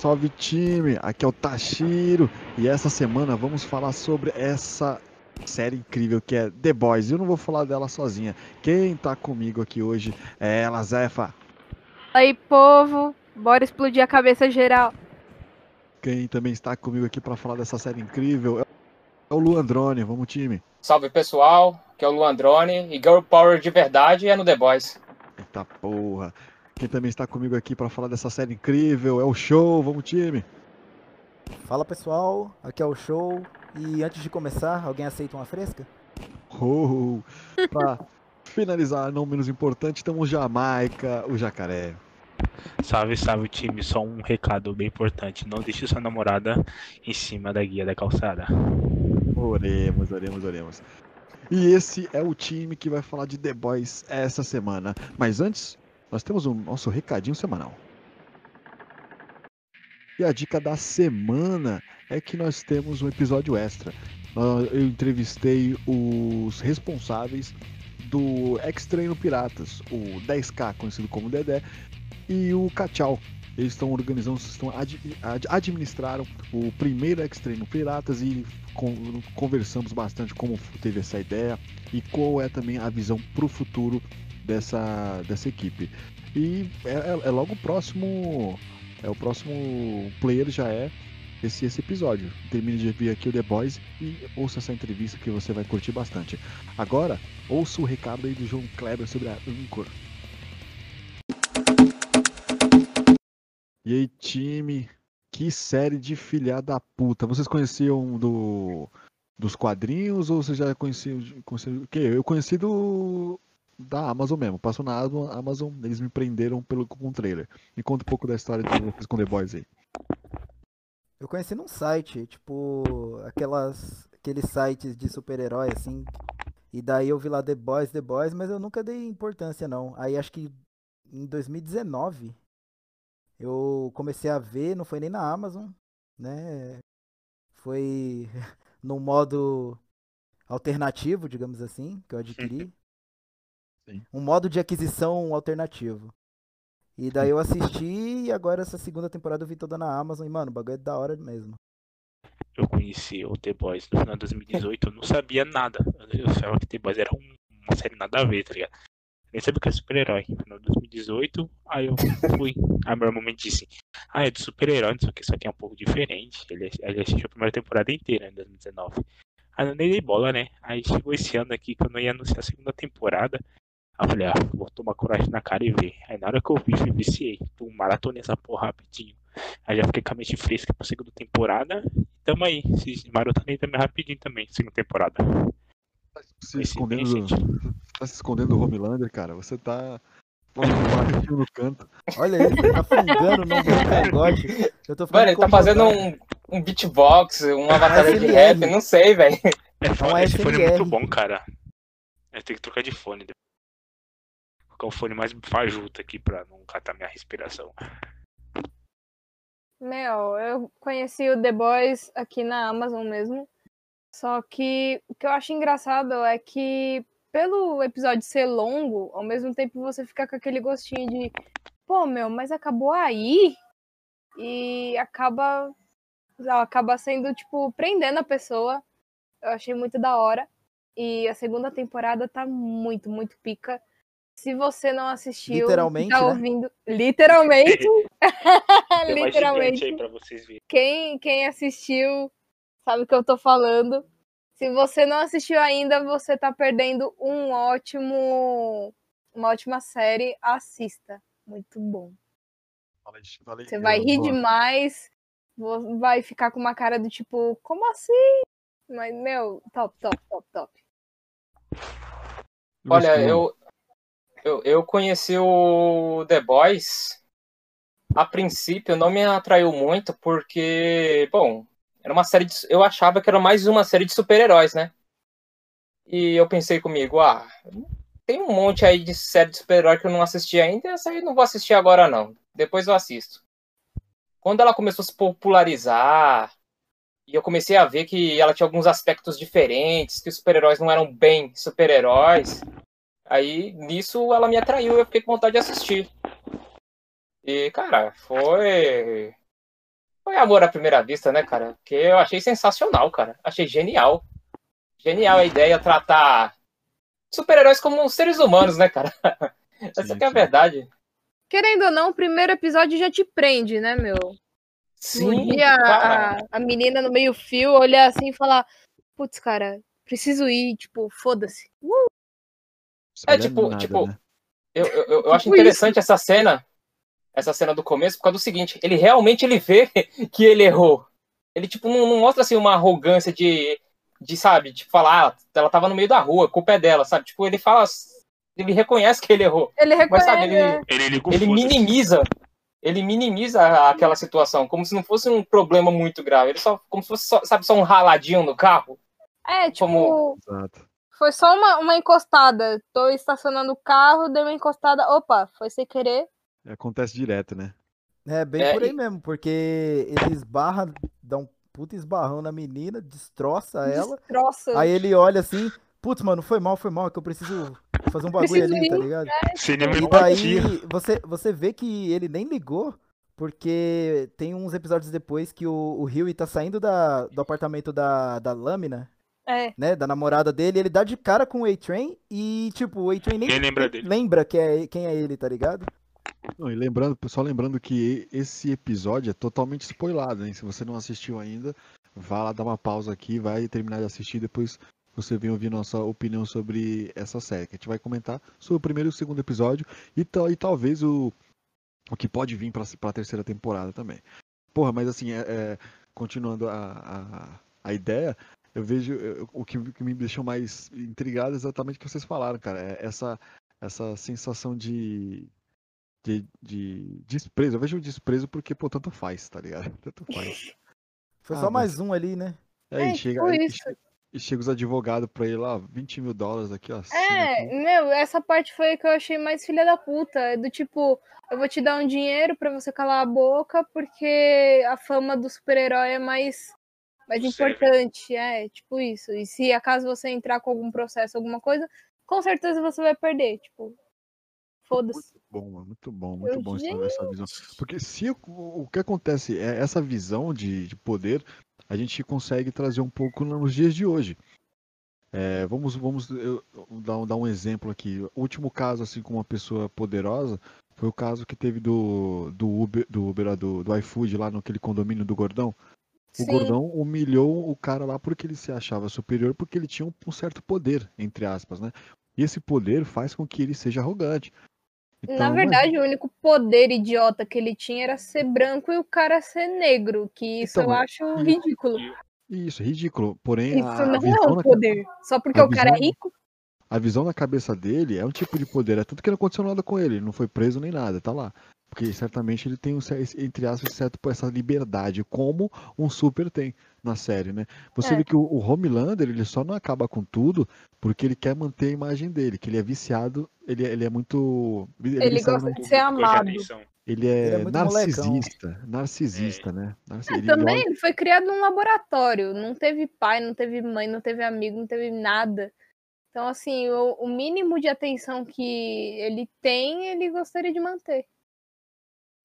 salve time! Aqui é o Tashiro e essa semana vamos falar sobre essa série incrível que é The Boys. Eu não vou falar dela sozinha. Quem tá comigo aqui hoje é ela, Zefa. Aí, povo, bora explodir a cabeça geral. Quem também está comigo aqui para falar dessa série incrível é o Luandrone. Vamos, time. Salve pessoal, que é o Luandrone e Girl Power de verdade é no The Boys. Eita porra. Quem também está comigo aqui para falar dessa série incrível é o Show. Vamos, time. Fala pessoal, aqui é o Show. E antes de começar, alguém aceita uma fresca? Oh, para finalizar, não menos importante, temos Jamaica, o jacaré. Salve, salve time, só um recado bem importante. Não deixe sua namorada em cima da guia da calçada. Oremos, oremos, oremos. E esse é o time que vai falar de The Boys essa semana. Mas antes, nós temos o nosso recadinho semanal. E a dica da semana é que nós temos um episódio extra. Eu entrevistei os responsáveis do Ex-Treino Piratas, o 10K, conhecido como Dedé, e o Cachau. Eles estão organizando, estão ad, ad, administraram o primeiro Ex-Treino Piratas e con, conversamos bastante como teve essa ideia e qual é também a visão para o futuro dessa, dessa equipe. E é, é, é logo o próximo. É o próximo player já é esse, esse episódio. Termine de ver aqui o The Boys e ouça essa entrevista que você vai curtir bastante. Agora, ouça o recado aí do João Kleber sobre a Anchor. E aí, time, que série de filha da puta. Vocês conheciam do dos quadrinhos ou vocês já conheciam, conheciam o quê? Eu conheci do da Amazon mesmo. Passou na Amazon, eles me prenderam pelo com o trailer. Me conta um pouco da história de vocês com The Boys aí. Eu conheci num site, tipo, aquelas aqueles sites de super-herói assim. E daí eu vi lá The Boys, The Boys, mas eu nunca dei importância não. Aí acho que em 2019 eu comecei a ver, não foi nem na Amazon, né? Foi no modo alternativo, digamos assim, que eu adquiri. Sim. Um modo de aquisição alternativo. E daí eu assisti e agora essa segunda temporada eu vi toda na Amazon e, mano, o bagulho é da hora mesmo. Eu conheci o The Boys no final de 2018, eu não sabia nada. Eu achava que The Boys era um, uma série nada a ver, tá ligado? Nem sabia que era super-herói. No final de 2018, aí eu fui. Aí meu irmão me disse: Ah, é de super-herói, só que isso aqui é um pouco diferente. Ele, ele assistiu a primeira temporada inteira em 2019. Aí eu nem dei bola, né? Aí chegou esse ano aqui que eu não ia anunciar a segunda temporada. Aí eu falei, ah, vou tomar coragem na cara e ver. Aí na hora que eu vi, eu viciei. Tu maratonei essa porra rapidinho. Aí já fiquei com a mente fresca pra segunda temporada. E tamo aí. Maratonei também rapidinho também, segunda temporada. Tá se escondendo, do, tá se escondendo do Homelander, cara. Você tá no canto. Olha ele, tá fungando no meu cangote. Eu tô Mano, ele tá fazendo um, um beatbox, uma batalha de rap, não sei, velho. É, esse fone é muito bom, cara. Eu tenho que trocar de fone. Vou colocar o fone mais fajuto aqui pra não catar minha respiração. Meu, eu conheci o The Boys aqui na Amazon mesmo. Só que o que eu acho engraçado é que, pelo episódio ser longo, ao mesmo tempo você fica com aquele gostinho de, pô, meu, mas acabou aí? E acaba, acaba sendo, tipo, prendendo a pessoa. Eu achei muito da hora. E a segunda temporada tá muito, muito pica. Se você não assistiu, Literalmente, tá né? ouvindo. Literalmente. Mais gigante literalmente. aí pra vocês verem. Quem, quem assistiu sabe o que eu tô falando. Se você não assistiu ainda, você tá perdendo um ótimo, uma ótima série. Assista. Muito bom. Falei- falei- Você vai rir Boa. demais. Vai ficar com uma cara do tipo, como assim? Mas, meu, top, top, top, top. Olha, eu, eu, eu conheci o The Boys. A princípio não me atraiu muito, porque, bom, era uma série de, Eu achava que era mais uma série de super-heróis, né? E eu pensei comigo, ah, tem um monte aí de série de super-herói que eu não assisti ainda, essa aí não vou assistir agora, não. Depois eu assisto. Quando ela começou a se popularizar, e eu comecei a ver que ela tinha alguns aspectos diferentes, que os super-heróis não eram bem super-heróis. Aí nisso ela me atraiu, eu fiquei com vontade de assistir. E, cara, foi. Foi amor à primeira vista, né, cara? Porque eu achei sensacional, cara. Achei genial. Genial a ideia tratar super-heróis como seres humanos, né, cara? Essa Sim, que é a verdade. Querendo ou não, o primeiro episódio já te prende, né, meu? Sim, Um a, a menina no meio-fio olhar assim e falar: Putz, cara, preciso ir, tipo, foda-se. É, Olha tipo- nada, tipo, né? Eu, eu, eu- eu acho Tipo interessante essa cena, essa cena do começo, por causa do seguinte, ele realmente ele vê que ele errou. Ele, tipo, não, não mostra, assim, uma arrogância de, de, sabe, tipo, falar, ah, ela tava no meio da rua, a culpa é dela, sabe? Tipo, ele fala, ele reconhece que ele errou, Ele mas, reconhece. sabe, ele, né? Ele ele foda-se. minimiza, ele minimiza aquela situação, como se não fosse um problema muito grave. Ele só, como se fosse, só, sabe, só um raladinho no carro. É, tipo, Como- Exato. Foi só uma, uma encostada. Tô estacionando o carro, dei uma encostada. Opa, foi sem querer. Acontece direto, né? É, bem É, por aí e- mesmo, porque ele esbarra, dá um puta esbarrão na menina, destroça ela. Destroça. Aí ele olha assim, putz, mano, foi mal, foi mal, é que eu preciso fazer um bagulho Preciso ali, tá ir. ligado? Cinema E empatia. daí você, você vê que ele nem ligou, porque tem uns episódios depois que o, o Huey tá saindo da, do apartamento da, da lâmina, É. né, da namorada dele, ele dá de cara com o A-Train e, tipo, o A-Train nem Quem lembra dele? lembra que é, quem é ele, tá ligado? Não, e lembrando, só lembrando que esse episódio é totalmente spoilado, hein? Se você não assistiu ainda, vá lá dar uma pausa aqui, vai terminar de assistir, depois você vem ouvir nossa opinião sobre essa série. Que a gente vai comentar sobre o primeiro e o segundo episódio e, tal- e talvez o, o que pode vir pra, pra terceira temporada também. Porra, mas assim, é, é, continuando a, a, a ideia, eu vejo eu- o que, o que me deixou mais intrigado é exatamente o que vocês falaram, cara. É essa, essa sensação de, de, de desprezo. Eu vejo o desprezo porque, pô, tanto faz, tá ligado? Tanto faz. Foi Ah, só mas- mais um ali, né? Aí É, chega, tipo aí, isso. che- e chega os advogados pra ele lá, 20 mil dólares aqui, ó. É, aqui. meu, essa parte foi a que eu achei mais filha da puta. É do tipo, eu vou te dar um dinheiro pra você calar a boca, porque a fama do super-herói é mais, mais importante. É, tipo isso. E se acaso você entrar com algum processo, alguma coisa, com certeza você vai perder. Tipo, foda-se. Bom, mano, muito bom, muito Eu, bom essa, essa visão. Porque se o, que acontece é essa visão de, de poder, a gente consegue trazer um pouco nos dias de hoje. É, vamos vamos eu, dar, dar um exemplo aqui. O último caso assim com uma pessoa poderosa foi o caso que teve do, do Uber, do, Uber do, do iFood lá naquele condomínio do Gordão. O Sim. Gordão humilhou o cara lá porque ele se achava superior, porque ele tinha um, certo poder, entre aspas, né? E esse poder faz com que ele seja arrogante. Na Então, verdade, o único poder idiota que ele tinha era ser branco e o cara ser negro, que isso Então, eu acho e- ridículo. Isso, ridículo. Porém, Isso a, a não é visão um na, poder. Só porque a o cara é visão- rico? a visão na cabeça dele é um tipo de poder. É tanto que não aconteceu nada com ele. Ele não foi preso nem nada, tá lá. Porque certamente ele tem, um, entre aspas, certo, essa liberdade, como um super tem na série, né? Você É. vê que o, o Homelander, ele só não acaba com tudo porque ele quer manter a imagem dele, que ele é viciado, ele, é- ele é muito... Ele, é Ele gosta no- de ser amado. ele é, Ele é muito molecão. narcisista, narcisista, né? Narci- É, ele também olha- ele foi criado num laboratório. Não teve pai, não teve mãe, não teve amigo, não teve nada. Então, assim, o, o mínimo de atenção que ele tem, ele gostaria de manter.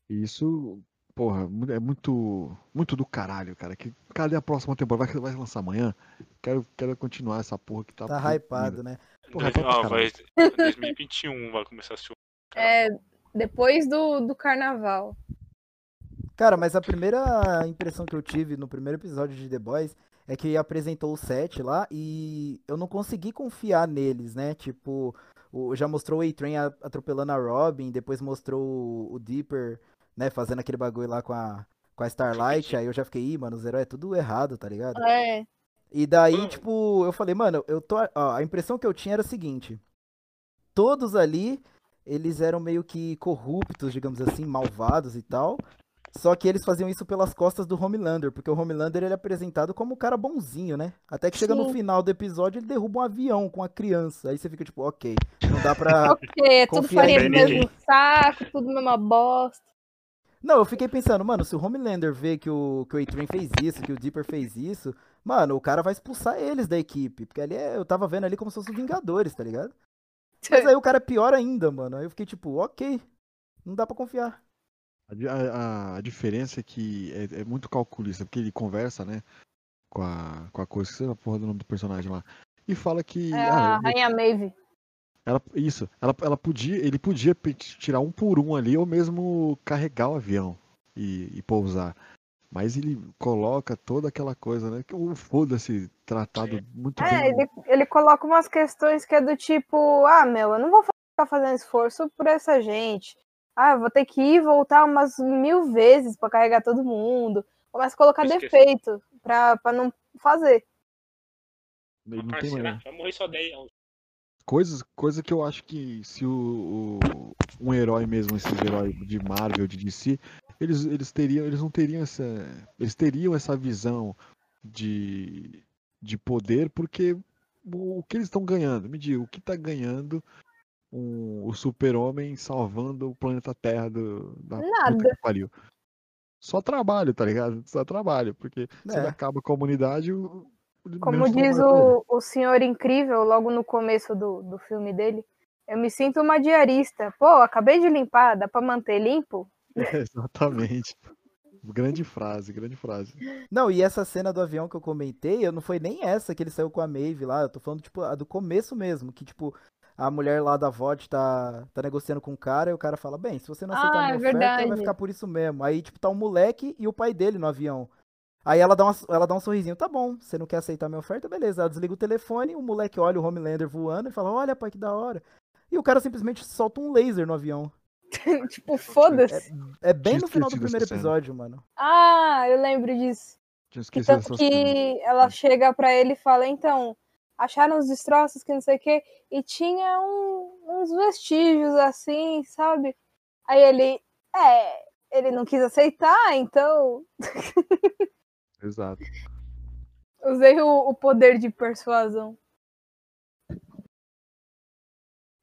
Isso, porra, mu- é muito, muito do caralho, cara. Que, cadê a próxima temporada? Vai, vai lançar amanhã? Quero, quero continuar essa porra que tá. Tá hypado, né? Porra, Dois- vai pra ó, caralho. vai, 2021 vai começar a ser É, depois do, do carnaval. Cara, mas a primeira impressão que eu tive no primeiro episódio de The Boys é que apresentou o set lá e eu não consegui confiar neles, né? Tipo, o, já mostrou o A-Train atropelando a Robin, depois mostrou o, o Dipper, né, fazendo aquele bagulho lá com a, com a Starlight, aí eu já fiquei, ih, mano, os heróis é tudo errado, tá ligado? É, E daí, tipo, eu falei, mano, eu tô. Ó, a impressão que eu tinha era a seguinte: todos ali, eles eram meio que corruptos, digamos assim, malvados e tal. Só que eles faziam isso pelas costas do Homelander, porque o Homelander ele é apresentado como um cara bonzinho, né? Até que chega no Sim. final do episódio ele derruba um avião com a criança. Aí você fica tipo, ok, não dá pra. ok, é tudo farinha do mesmo saco, tudo mesma bosta. Não, eu fiquei pensando, mano, se o Homelander vê que o, que o A-Train fez isso, que o Dipper fez isso, mano, o cara vai expulsar eles da equipe. Porque ali é- eu tava vendo ali como se fossem os Vingadores, tá ligado? Mas aí o cara é pior ainda, mano. Aí eu fiquei tipo, ok, não dá pra confiar. A, a- a diferença é que é, é muito calculista, porque ele conversa, né? Com a, com a coisa, que é a porra do nome do personagem lá. E fala que. É ah, a Rainha Maeve. Ela, isso, ela, ela podia, ele podia tirar um por um ali, ou mesmo carregar o avião e, e pousar. Mas ele coloca toda aquela coisa, né? Que o foda-se tratado muito É, bem. ele, ele coloca umas questões que é do tipo, ah, meu, eu não vou ficar fazendo esforço por essa gente. Ah, eu vou ter que ir e voltar umas mil vezes pra carregar todo mundo. Começa a colocar Esqueci. defeito pra, pra não fazer. Ele não tem será? mais. Vai morrer só 10 anos. Coisas, coisa que eu acho que se o, o- um herói mesmo, esses heróis de Marvel, de DC, eles, eles teriam, eles não teriam essa, eles teriam essa visão de, de poder, porque o, o que eles estão ganhando? Me diga, o que está ganhando um- o super-homem salvando o planeta Terra do, da puta Nada. que pariu? Só trabalho, tá ligado? Só trabalho, porque se ele É. acaba com a comunidade, o Como menos diz ele. o, o Senhor Incrível, logo no começo do, do filme dele, eu me sinto uma diarista. Pô, acabei de limpar, dá pra manter limpo? É, exatamente. Grande frase, grande frase. Não, e essa cena do avião que eu comentei, eu não foi nem essa que ele saiu com a Maeve lá, eu tô falando, tipo, a do começo mesmo, que, tipo, a mulher lá da VOD tá, tá negociando com o cara e o cara fala, bem, se você não aceitar Ah, a minha é oferta, vai ficar por isso mesmo. Aí, tipo, tá o moleque e o pai dele no avião. Aí ela dá, uma, ela dá um sorrisinho, tá bom, você não quer aceitar a minha oferta, beleza. Ela desliga o telefone, o moleque olha o Homelander voando e fala, olha, pai, que da hora. E o cara simplesmente solta um laser no avião. tipo, foda-se. É bem Tinha no final do primeiro episódio, mano. Ah, eu lembro disso. Tinha Que tanto que ela chega pra ele e fala, então, acharam os destroços, que não sei o quê, e tinha um- uns vestígios assim, sabe? Aí ele, é, ele não quis aceitar, então Exato. usei o, o poder de persuasão.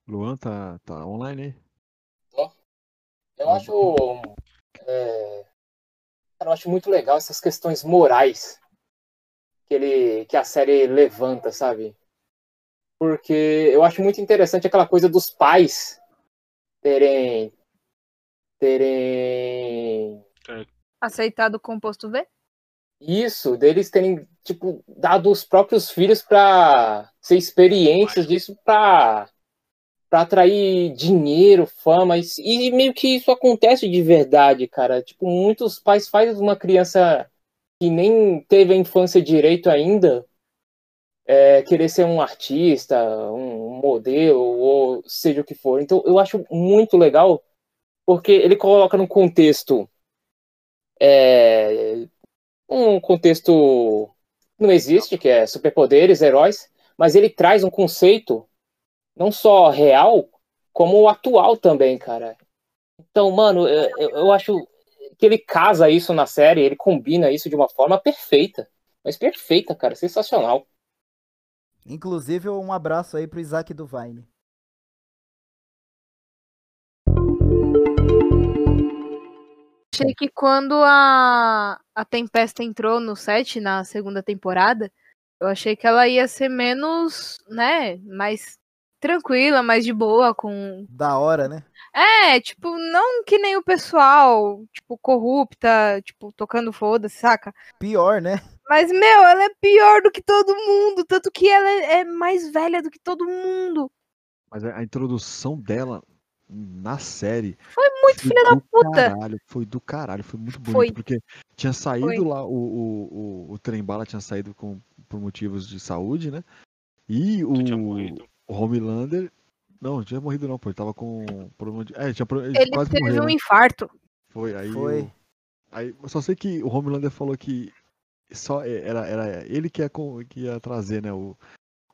Luan tá, tá online aí? Eu acho. é, cara, eu acho muito legal essas questões morais que, ele, que a série levanta, sabe? Porque eu acho muito interessante aquela coisa dos pais terem. terem. Aceitado o composto V? Isso, deles terem, tipo, dado os próprios filhos pra ser experiências disso pra, pra atrair dinheiro, fama. E, e meio que isso acontece de verdade, cara. Tipo, muitos pais fazem uma criança que nem teve a infância direito ainda é, querer ser um artista, um modelo, ou seja o que for. Então, eu acho muito legal, porque ele coloca num contexto. É, um contexto que não existe, que é superpoderes, heróis, mas ele traz um conceito não só real, como atual também, cara. Então, mano, eu, eu- eu acho que ele casa isso na série, ele combina isso de uma forma perfeita. Mas perfeita, cara, sensacional. Inclusive, um abraço aí pro Isaac do Vine. Achei que quando a, a Tempesta entrou no set na segunda temporada, eu achei que ela ia ser menos, né, mais tranquila, mais de boa com. Da hora, né? É, tipo, não que nem o pessoal, tipo, corrupta, tipo, tocando foda-se, saca? Pior, né? Mas, meu, ela é pior do que todo mundo, tanto que ela é é mais velha do que todo mundo. Mas a introdução dela na série Foi muito foi filha da puta. caralho, foi do caralho, foi muito bonito, Foi. porque tinha saído Foi. lá, o, o, o, o trem bala tinha saído com, por motivos de saúde, né? E o, o Homelander, não, não tinha morrido não, pô, ele tava com problema de, é, ele tinha, ele Ele quase teve morreu, um né? infarto. Foi, aí Foi. o- Aí, só sei que o Homelander falou que só é, era, era ele que ia, com- que ia trazer, né, o,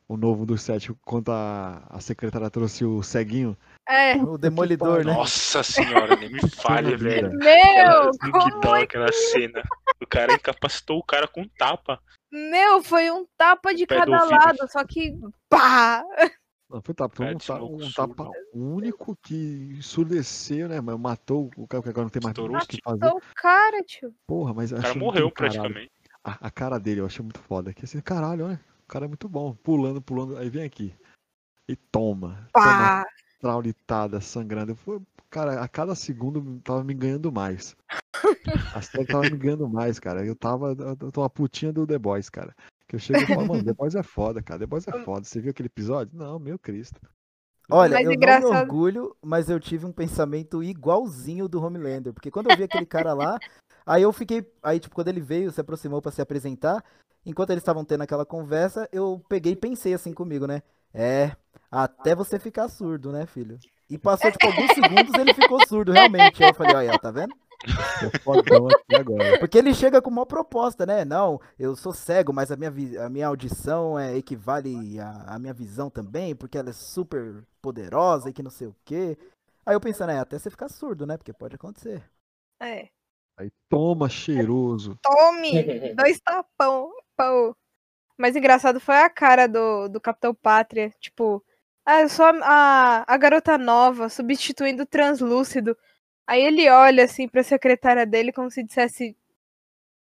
o novo do set, quando a, a secretária trouxe o ceguinho. É. O Demolidor, né? Nossa senhora, nem me fale, Maravilha. velho. Meu, Aquela, que dó é aquela cena. O cara incapacitou o cara com tapa. Meu, foi um tapa de cada lado, só que pá! Não, foi tapa, foi um, É, de ta- louco um tapa único que ensurdeceu, né, mas matou o cara que agora não tem mais os que fazer. Então, o cara, tio. Porra, mas O cara morreu praticamente. A, a cara dele eu achei muito foda. Que assim, caralho, olha, o cara é muito bom. Pulando, pulando, aí vem aqui. E toma. Toma Pá! traulitada, sangrando. Foi, cara, a cada segundo tava me ganhando mais. A série tava me ganhando mais, cara. Eu tava. Eu tô uma putinha do The Boys, cara. Que eu chego e falo, mano, The Boys é foda, cara. The Boys é foda. Você viu aquele episódio? Não, meu Cristo. Olha, Mas eu não engraçado- me orgulho, mas eu tive um pensamento igualzinho do Homelander. Porque quando eu vi aquele cara lá, aí eu fiquei. Aí, tipo, quando ele veio, se aproximou pra se apresentar, enquanto eles estavam tendo aquela conversa, eu peguei e pensei assim comigo, né? É, até você ficar surdo, né, filho? E passou, tipo, alguns segundos ele ficou surdo, realmente. Aí eu falei, olha, tá vendo? Porque ele chega com uma proposta, né? Não, eu sou cego, mas a minha, a minha audição é, equivale à, à minha visão também, porque ela é super poderosa e que não sei o quê. Aí eu pensando, é, até você ficar surdo, né? Porque pode acontecer. É. Aí toma cheiroso. Tome! Dois tapão. Pô. Mas engraçado foi a cara do, do Capitão Pátria. Tipo, ah, eu sou a, a, a garota nova, substituindo o translúcido. Aí ele olha assim pra secretária dele como se dissesse.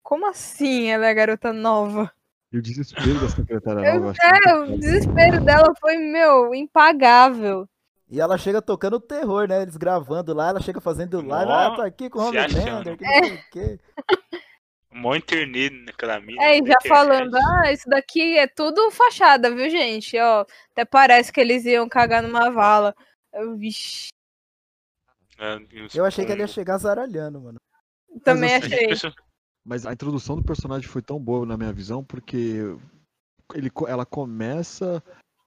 Como assim ela é a garota nova? E o desespero da secretária Eu, nova. é, o desespero dela foi, meu, impagável. E ela chega tocando terror, né? Eles gravando lá, ela chega fazendo live, Nó, ah, tô aqui com o Homelander, que não sei o quê. Mó internet naquela mina. É, e já falando, ah, isso daqui é tudo fachada, viu, gente? Ó, até parece que eles iam cagar numa vala. Eu, vixi, os Eu achei que ela ia chegar zaralhando, mano. também gente achei. Mas a introdução do personagem foi tão boa na minha visão, porque ele, ela começa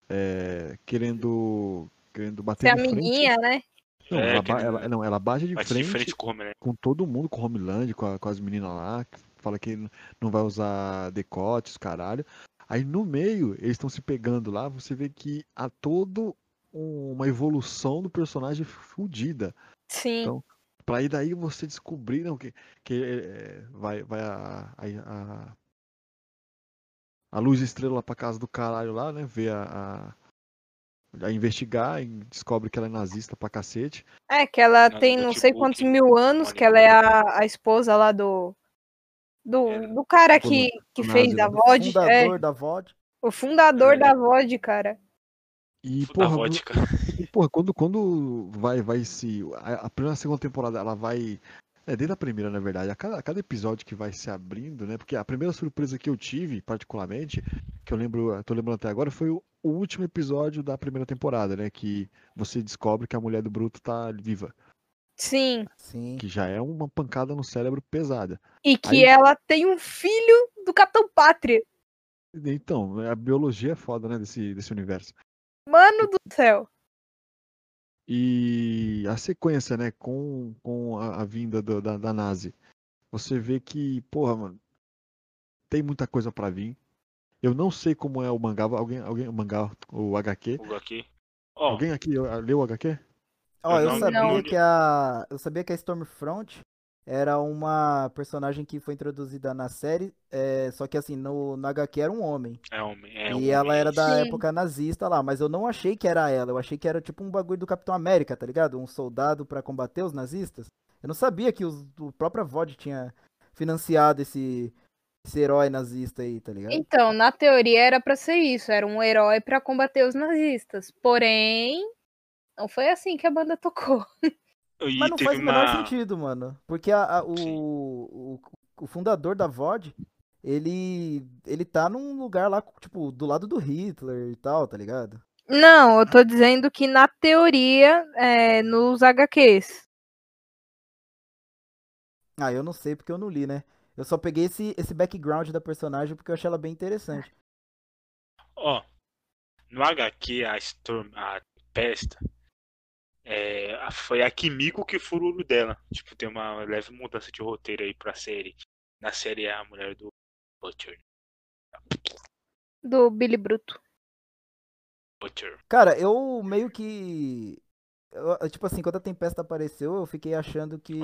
é, querendo, querendo bater Ser de frente. amiguinha, né? Não, É, ela, que ele- ela- não, ela bate de Bate de frente, frente com com todo mundo, com o Homeland, com, a- com as meninas lá, fala que não vai usar decotes, caralho. Aí no meio, eles estão se pegando lá, você vê que há todo um- uma evolução do personagem fudida. Sim. Então, Pra ir daí você descobrir não, que, que é, vai, vai a, a, a, a luz estrela pra casa do caralho lá, né? Ver a, a, a investigar e descobre que ela é nazista pra cacete. É, que ela tem não sei notebook, quantos mil anos, que ela é a, a esposa lá do. Do, É, do cara que, que fez nazi a lá. VOD. É, Fundador da VOD. o fundador É. da VOD, cara. E, Da porra, vodka. E, porra, quando, quando vai, vai se. A, a primeira segunda temporada, ela vai. É, desde a primeira, na verdade. A cada, a cada episódio que vai se abrindo, né? Porque a primeira surpresa que eu tive, particularmente, que eu lembro, tô lembrando até agora, foi o, o último episódio da primeira temporada, né? Que você descobre que a mulher do Bruto tá viva. Sim. Sim. Que já é uma pancada no cérebro pesada. E que Aí- ela tem um filho do Capitão Pátria. Então, a biologia é foda, né? Desse, desse universo. Mano do céu. E a sequência, né, com, com a, a vinda do- da, da Nazi, você vê que, porra, mano, tem muita coisa pra vir. Eu não sei como é o mangá, alguém, alguém, o mangá, o HQ. Hugo aqui. Ó, Alguém aqui leu o HQ? Ó, eu não- sabia não- que a. Eu sabia que a Stormfront era uma personagem que foi introduzida na série, é, só que assim, no, no HQ era um homem. é homem. É e homem, ela era da Sim. época nazista lá, mas eu não achei que era ela, eu achei que era tipo um bagulho do Capitão América, tá ligado? Um soldado pra combater os nazistas. Eu não sabia que os, o próprio VOD tinha financiado esse, esse herói nazista aí, tá ligado? Então, na teoria era pra ser isso, era um herói pra combater os nazistas. Porém, não foi assim que a banda tocou. E Mas não faz o menor uma... sentido, mano. Porque a- a- o, o, o fundador da VOD, ele, ele tá num lugar lá, tipo, do lado do Hitler e tal, tá ligado? Não, eu tô dizendo que na teoria, é, nos HQs. Ah, eu não sei porque eu não li, né? Eu só peguei esse, esse background da personagem porque eu achei ela bem interessante. Ó, no HQ, a Storm, a Pesta, é, a- foi a Kimiko que furou o olho dela. Tipo, tem uma leve mudança de roteiro aí pra série. Na série é a mulher do Butcher. Do Billy Bruto. Butcher. Cara, eu meio que. eu- tipo assim, quando a Tempesta apareceu, eu fiquei achando que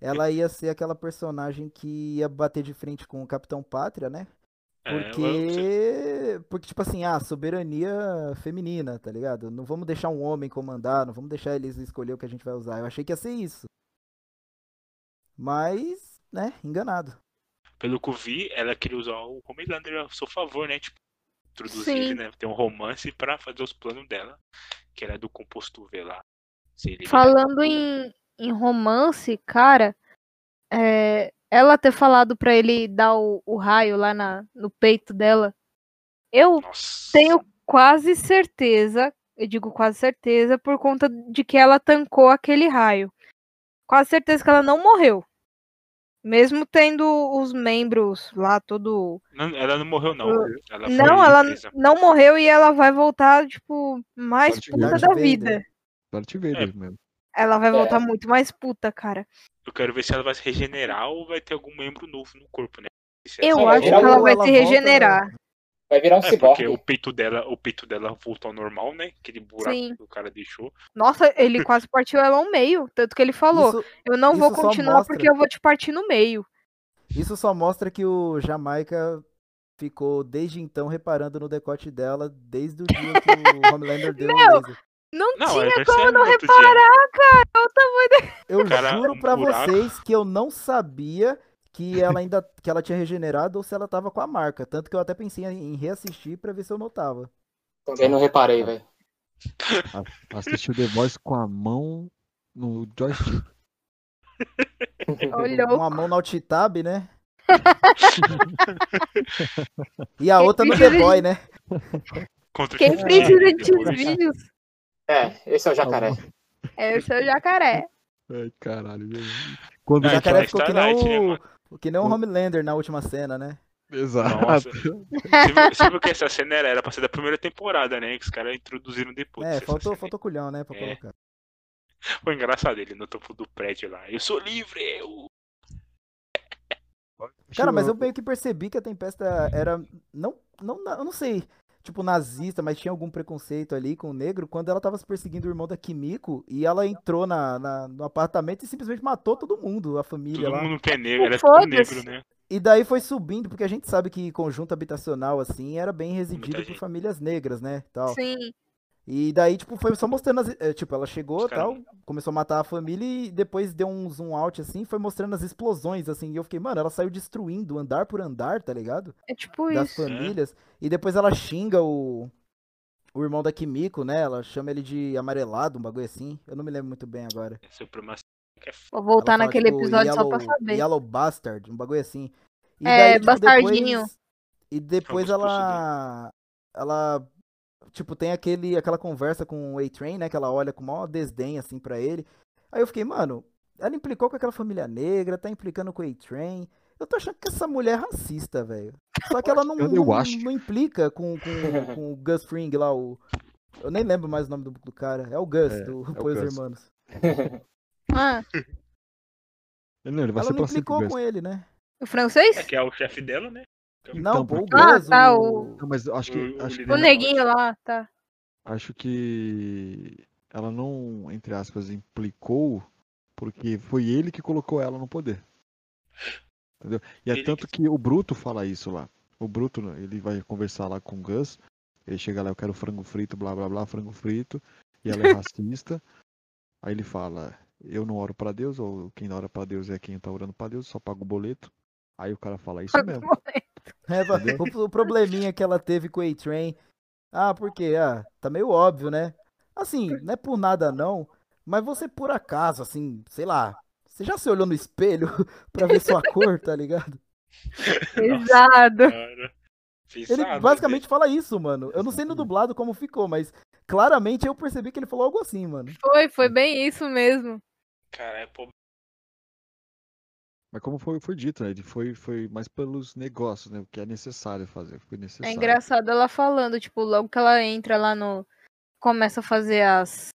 ela ia ser aquela personagem que ia bater de frente com o Capitão Pátria, né? É, Porque, porque tipo assim, ah, soberania feminina, tá ligado? Não vamos deixar um homem comandar, não vamos deixar eles escolher o que a gente vai usar. Eu achei que ia ser isso. Mas, né, enganado. pelo que eu vi, ela queria usar o Homelander a seu favor, né? Tipo, introduzir né? Ter um romance pra fazer os planos dela, que era do composto V lá. ser eliminado. Falando em, em romance, cara, é, ela ter falado pra ele dar o, o raio lá na, no peito dela, eu Nossa. tenho quase certeza, eu digo quase certeza, por conta de que ela tancou aquele raio. Quase certeza que ela não morreu. Mesmo tendo os membros lá, todo. Não, ela não morreu, não. Ela foi Não, ela presa. não morreu e ela vai voltar, tipo, mais puta da vida. Darth Vader mesmo. Ela vai É. voltar muito mais puta, cara. Eu quero ver se ela vai se regenerar ou vai ter algum membro novo no corpo, né? Se Eu acho que ela vai ela se volta- regenerar. Vai virar um É, ciborgue. porque o peito dela, o peito dela voltou ao normal, né? Aquele buraco Sim. que o cara deixou. Nossa, ele quase partiu ela ao meio. Tanto que ele falou: Isso, Eu não vou continuar mostra- porque eu vou te partir no meio. isso só mostra que o Jamaica ficou desde então reparando no decote dela desde o dia que o Homelander deu o laser. Não, Não, tinha como não reparar, cara. Olha o tamanho Eu Cara, juro um pra buraco. vocês que eu não sabia que ela ainda que ela tinha regenerado ou se ela tava com a marca. Tanto que eu até pensei em reassistir pra ver se eu notava. Também não reparei, velho. Assistiu The Voice com a mão no joystick. Olhou. Uma mão no alt-tab, né? e a outra no The Boy, né? Quem precisa de vídeos? É, esse é o jacaré. É o seu jacaré. Ai, caralho. meu. Quando O É, jacaré é ficou que né, nem mano? o, que nem o Homelander na última cena, né? Exato. Nossa. Você viu, que essa cena era, era pra ser da primeira temporada, né? Que os caras introduziram depois. É, faltou, faltou culhão, né? Pra É. colocar. Foi engraçado ele no topo do prédio lá. Eu sou livre, eu. Cara, mas eu meio que percebi que a Tempesta era. Não, não, eu não sei. Tipo, nazista, mas tinha algum preconceito ali com o negro quando ela tava se perseguindo o irmão da Kimiko e ela entrou na, na- no apartamento e simplesmente matou todo mundo, a família Todo lá. mundo que é negro, era tudo negro, né? E daí foi subindo, porque a gente sabe que conjunto habitacional, assim, era bem residido por famílias negras, né? Tal. Sim. E daí, tipo, foi só mostrando as. eh, Tipo, ela chegou tal, começou a matar a família e depois deu um zoom out, assim, foi mostrando as explosões, assim. E eu fiquei, mano, ela saiu destruindo andar por andar, tá ligado? É tipo Das isso. famílias. E depois ela xinga o. O irmão da Kimiko, né? Ela chama ele de amarelado, um bagulho assim. Eu não me lembro muito bem agora. É f... Vou voltar fala, naquele tipo, episódio só yellow, pra saber. Yellow Bastard, um bagulho assim. E É, tipo, bastardinho. Depois, e depois ela. Ela. Tipo, tem aquele, aquela conversa com o A-Train, né? Que ela olha com o maior desdém, assim, pra ele. Aí eu fiquei, mano, ela implicou com aquela família negra, tá implicando com o A-Train. Eu tô achando que essa mulher é racista, velho. Só que ela não, Eu não, acho. não implica com, com, com o Gus Fring lá, o. Eu nem lembro mais o nome do, do cara. É o Gus, É, do é Pois. Irmãos. Ah, Não, ele vai Ela ser não implicou com ele, né? o francês? É que é o chefe dela, né? Não, Então, Ah, Gus, tá, o... Não, mas acho que. O- acho que O neguinho lá, tá. Acho que ela não, entre aspas, implicou porque foi ele que colocou ela no poder. Entendeu? E é Ele tanto que- que o Bruto fala isso lá. O Bruto, ele vai conversar lá com o Gus. Ele chega lá, eu quero frango frito, blá blá blá, frango frito. E ela é racista. Aí ele fala, eu não oro pra Deus, ou quem não ora pra Deus é quem tá orando pra Deus, só paga o boleto. Aí o cara fala, isso mesmo. É, o, o probleminha que ela teve com o A-Train. Ah, por quê? Ah, tá meio óbvio, né? Assim, não é por nada não, mas você por acaso, assim, sei lá, você já se olhou no espelho pra ver sua cor, tá ligado? Pesado. Ele pesado, basicamente fala isso, mano. Eu não sei no dublado como ficou, mas claramente eu percebi que ele falou algo assim, mano. Foi, foi bem isso mesmo. Cara, é Mas como foi, foi dito, né? Ele foi, foi mais pelos negócios, né? O que é necessário fazer. Foi É necessário. engraçado ela falando, tipo, logo que ela entra lá no. Começa a fazer as.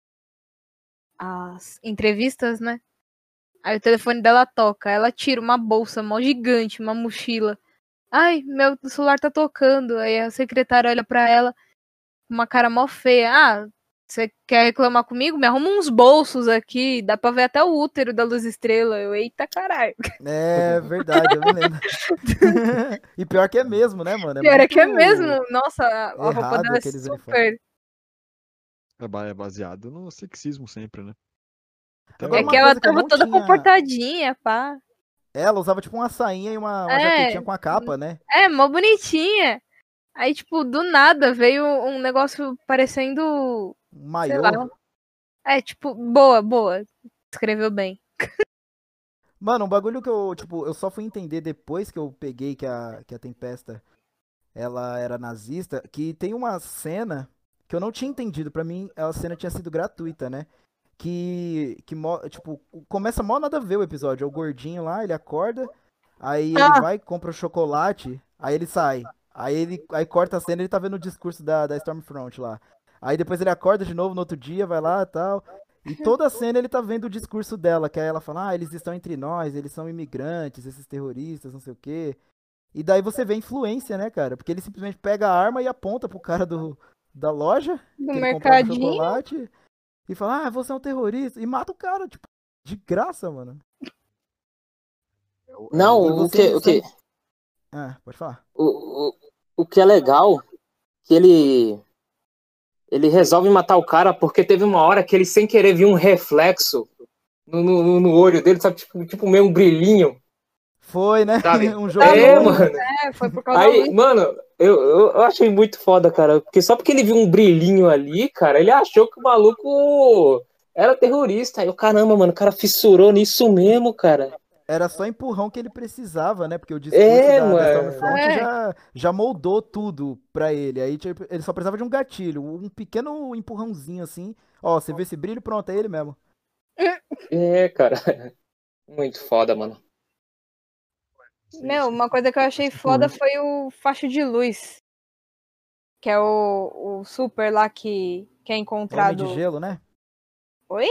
As entrevistas, né? Aí o telefone dela toca. Ela tira uma bolsa mó gigante, uma mochila. Ai, meu celular tá tocando. Aí a secretária olha pra ela com uma cara mó feia. Ah, você quer reclamar comigo? Me arruma uns bolsos aqui. Dá pra ver até o útero da luz estrela. Eu, eita caralho. É verdade, eu me lembro. e pior que é mesmo, né, mano? Pior é que é mesmo. Nossa, a roupa errado dela é aqueles super. É ba- é baseado no sexismo sempre, né? Agora, É uma que ela que tava não toda tinha- comportadinha, pá. Ela usava tipo uma sainha e uma, uma É. jaquetinha com a capa, né? É, mó bonitinha. Aí, tipo, do nada veio um negócio parecendo, Lá, É, tipo, boa, boa. Escreveu bem. Mano, um bagulho que eu, tipo, eu só fui entender depois que eu peguei que a, que a Tempesta ela era nazista, que tem uma cena que eu não tinha entendido. Pra mim, a cena tinha sido gratuita, né? Que, que tipo, começa mó nada a ver o episódio. É o gordinho lá, ele acorda, aí Ah. ele vai, compra o chocolate, aí ele sai. Aí ele aí corta a cena ele tá vendo o discurso da, da Stormfront lá. Aí depois ele acorda de novo no outro dia, vai lá e tal. E toda a cena ele tá vendo o discurso dela, que aí ela fala, ah, eles estão entre nós, eles são imigrantes, esses terroristas, não sei o quê. E daí você vê a influência, né, cara? Porque ele simplesmente pega a arma e aponta pro cara do, da loja, Do que ele comprava mercadinho. chocolate, e fala, ah, você é um terrorista, e mata o cara, tipo, de graça, mano. Não, E o você- que, o que, Ah, pode falar. o, o, o que é legal, que ele ele resolve matar o cara porque teve uma hora que ele sem querer viu um reflexo no, no, no olho dele, sabe? Tipo, tipo meio um brilhinho. Foi, né? Sabe? um jogo. É, mano. É, foi por causa Aí, mano, eu, eu, eu achei muito foda, cara. Porque só porque ele viu um brilhinho ali, cara, ele achou que o maluco era terrorista. Aí eu, caramba, mano, o cara fissurou nisso mesmo, cara. Era só empurrão que ele precisava, né? Porque o discurso É, da, da. Stormfront É. já, já moldou tudo pra ele. Aí tipo, ele só precisava de um gatilho, um pequeno empurrãozinho assim. Ó, você vê esse brilho, pronto, é ele mesmo. É, cara. Muito foda, mano. Meu, uma coisa que eu achei foda foi o facho de luz. Que é o, o super lá que, que é O Homem encontrado. de Gelo, né? Oi?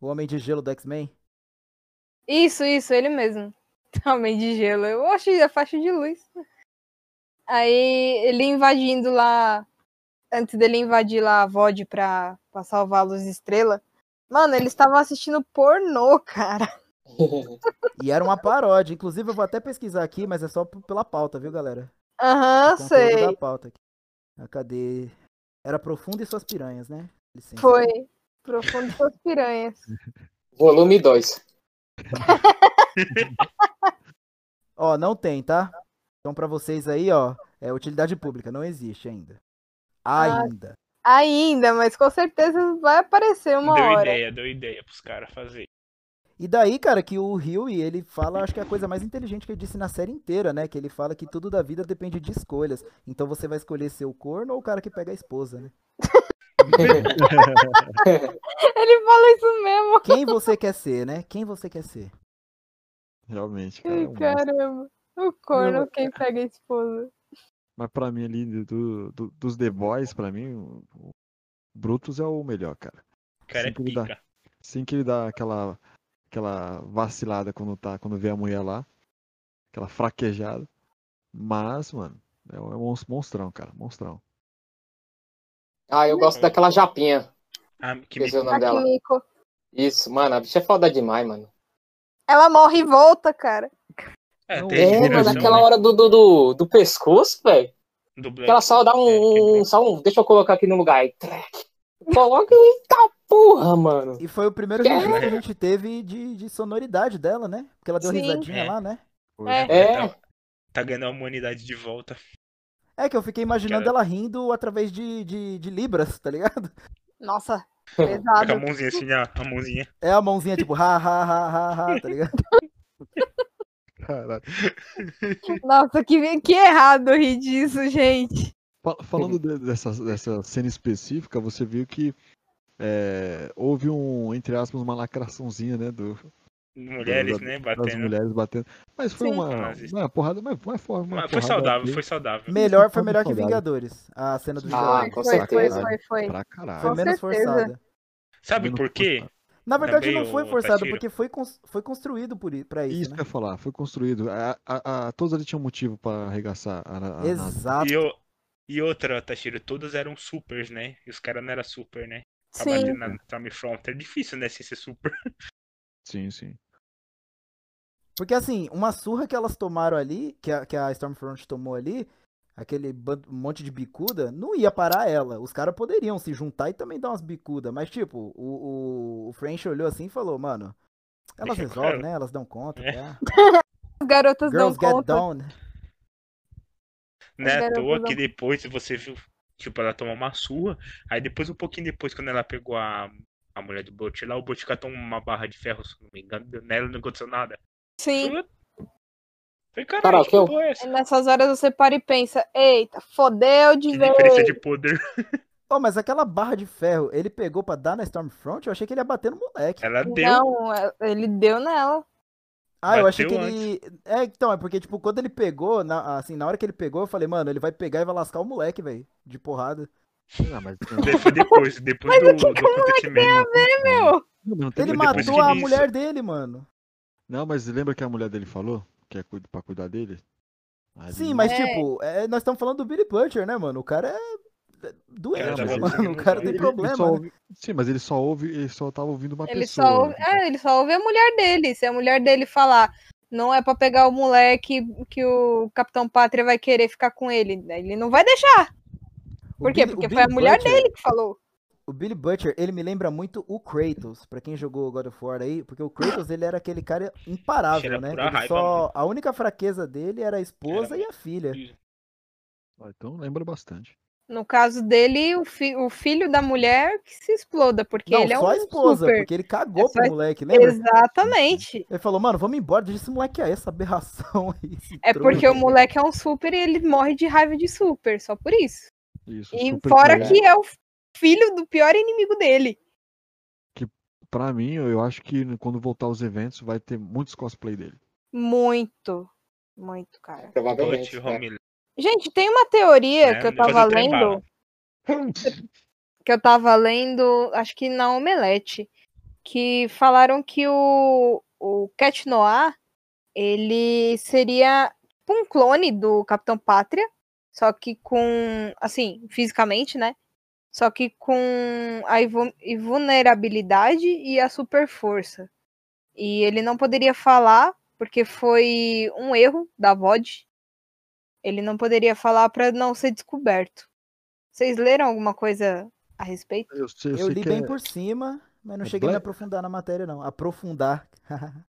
O Homem de Gelo do X-Men. Isso, isso, ele mesmo. Homem de gelo. Eu achei a faixa de luz. Aí ele invadindo lá. Antes dele invadir lá a VOD pra, pra salvar a Luz Estrela. Mano, eles estavam assistindo pornô, cara. E era uma paródia. Inclusive, eu vou até pesquisar aqui, mas é só pela pauta, viu, galera? Aham, Conteúdo sei. da pauta aqui. Ah, Cadê? Era Profundo e Suas Piranhas, né? Licença. Foi. Profundo suas piranhas. Volume 2. Ó, não tem, tá? Então, pra vocês aí, ó, é utilidade pública, não existe ainda. Ah, Ainda. Ainda, mas com certeza vai aparecer uma deu hora. ideia, deu ideia pros caras fazer. E daí, cara, que o Huey, ele fala, acho que é a coisa mais inteligente que ele disse na série inteira, né? Que ele fala que tudo da vida depende de escolhas. Então você vai escolher ser o corno ou o cara que pega a esposa, né? Ele fala isso mesmo. Quem você quer ser, né? Quem você quer ser? Realmente, cara. é Ai, monstro. caramba. O corno, Meu, quem pega a esposa. Mas pra mim ali, do, do- dos The Boys, pra mim, o, Brutus é o melhor, cara. O cara é Sim, que ele dá. pica. Sim que ele dá aquela, aquela vacilada quando tá, quando vê a mulher lá. Aquela fraquejada. Mas, mano, é um é um monstrão, cara. Monstrão. Ah, eu gosto daquela japinha. Ah, que Esqueci o me... nome dela. Isso, mano, a bicha é foda demais, mano. Ela morre e volta, cara. É, É, inspiração, mano, aquela né? hora do, do, do, do pescoço, velho. Ela só dá É, um, bom. um. Só um. Deixa eu colocar aqui no lugar. Coloca e eita porra, mano. E foi o primeiro Que é? que a gente teve de, de sonoridade dela, né? Porque ela deu Sim. risadinha É. lá, né? É. É, Tá, tá ganhando a humanidade de volta. É que eu fiquei imaginando Cara. ela rindo através de, de, de libras, tá ligado? Nossa, Com a pesado. mãozinha assim, ó, a mãozinha. É a mãozinha tipo, ha, ha, ha, ha, ha, tá ligado? Caralho. Nossa, que, que errado rir disso, gente. Fa- Falando de- dessa, dessa cena específica, você viu que é, houve um, entre aspas, uma lacraçãozinha, né? Do, Mulheres, da- né, batendo. mulheres batendo. Mas foi Sim. uma, uma porrada, mas uma forma. uma Mas foi saudável, foi saudável. Melhor, foi Foi melhor que. Vingadores. A cena do Ah, Vingadores. com foi, foi, certeza. foi, foi. Pra Foi caralho. Com menos forçada. Sabe por quê? Na verdade, Também não foi forçado, porque foi, foi construído por, pra isso, Isso né? que eu ia falar, foi construído. A, a, a- todos ali tinham motivo pra arregaçar a, a, a Exato. E, o- e outra, Tashiro, todas eram supers, né? E os caras não eram super, né? Sim. na Stormfront é difícil, né? Sem ser super. Sim, sim. Porque assim, uma surra que elas tomaram ali, que a, que a Stormfront tomou ali, aquele monte de bicuda, não ia parar ela. Os caras poderiam se juntar e também dar umas bicudas. Mas, tipo, o, o, o French olhou assim e falou, mano, elas Deixa resolvem, claro. né? Elas dão conta. É. tá? As garotas Girls dão get conta. down. Não é à toa que depois você viu, tipo, ela tomou uma surra. Aí depois, um pouquinho depois, quando ela pegou a, a mulher do Butch lá, o Butch catou uma barra de ferro, se não me engano, nela não aconteceu nada. Sim. Falei, caralho, Caraca, que eu- porra é essa? Nessas horas você para e pensa, eita, fodeu de Que vez. diferença de poder. Oh, mas aquela barra de ferro, ele pegou pra dar na Stormfront? Eu achei que ele ia bater no moleque. Ela deu. Não, é- ele deu nela. Ah, eu achei que bateu ele. É, então, é porque, tipo, quando ele pegou, na, assim, na hora que ele pegou, eu falei, mano, ele vai pegar e vai lascar o moleque, velho. De porrada. Ah, mas, Foi depois, depois do, do acontecimento. Meu, Não, mas não tem Ele como- depois matou que a mulher dele, mano. Não, mas lembra que a mulher dele falou? Que é pra cuidar dele? Ali- Sim, mas, É. tipo, é, nós estamos falando do Billy Butcher, né, mano? O cara é. é doente, mas mano. O cara tem ele- problema. ele só né? ouve- Sim, mas ele só ouve, ele só tava ouvindo uma ele pessoa. só, ouve, é, ele só ouve a mulher dele. Se a mulher dele falar, não é pra pegar o moleque que o Capitão Pátria vai querer ficar com ele, ele não vai deixar. O Por quê? Billy- o Porque foi Billy a mulher Butcher- dele que falou. O Billy Butcher, ele me lembra muito o Kratos, pra quem jogou God of War aí, porque o Kratos, ele era aquele cara imparável, Cheira né? raiva, só... A única fraqueza dele era a esposa Era e a filha. Ah, Então lembra bastante. No caso dele, o, fi- o filho da mulher que se exploda, porque Não, ele é só um a esposa, super. porque ele cagou É só pro moleque, lembra? Exatamente. Ele falou, mano, vamos embora, deixa esse moleque aí, essa aberração aí. É porque o moleque é um super e ele morre de raiva de super, só por isso. Isso. E fora que é o filho do pior inimigo dele. Pra mim, eu acho que quando voltar os eventos, vai ter muitos cosplay dele. Muito. Muito, cara. Provavelmente. Né? Gente, tem uma teoria É, que eu tava lendo. que eu tava lendo, acho que na Omelete, que falaram que o, o Cat Noir, ele seria tipo um clone do Capitão Pátria, só que com, assim, fisicamente, né? Só que com a invulnerabilidade e a super força. E ele não poderia falar, porque foi um erro da VOD. Ele não poderia falar para não ser descoberto. Vocês leram alguma coisa a respeito? Eu, sei, eu Eu sei li bem é... por cima, mas não é cheguei a me Black- aprofundar na matéria, não. Aprofundar.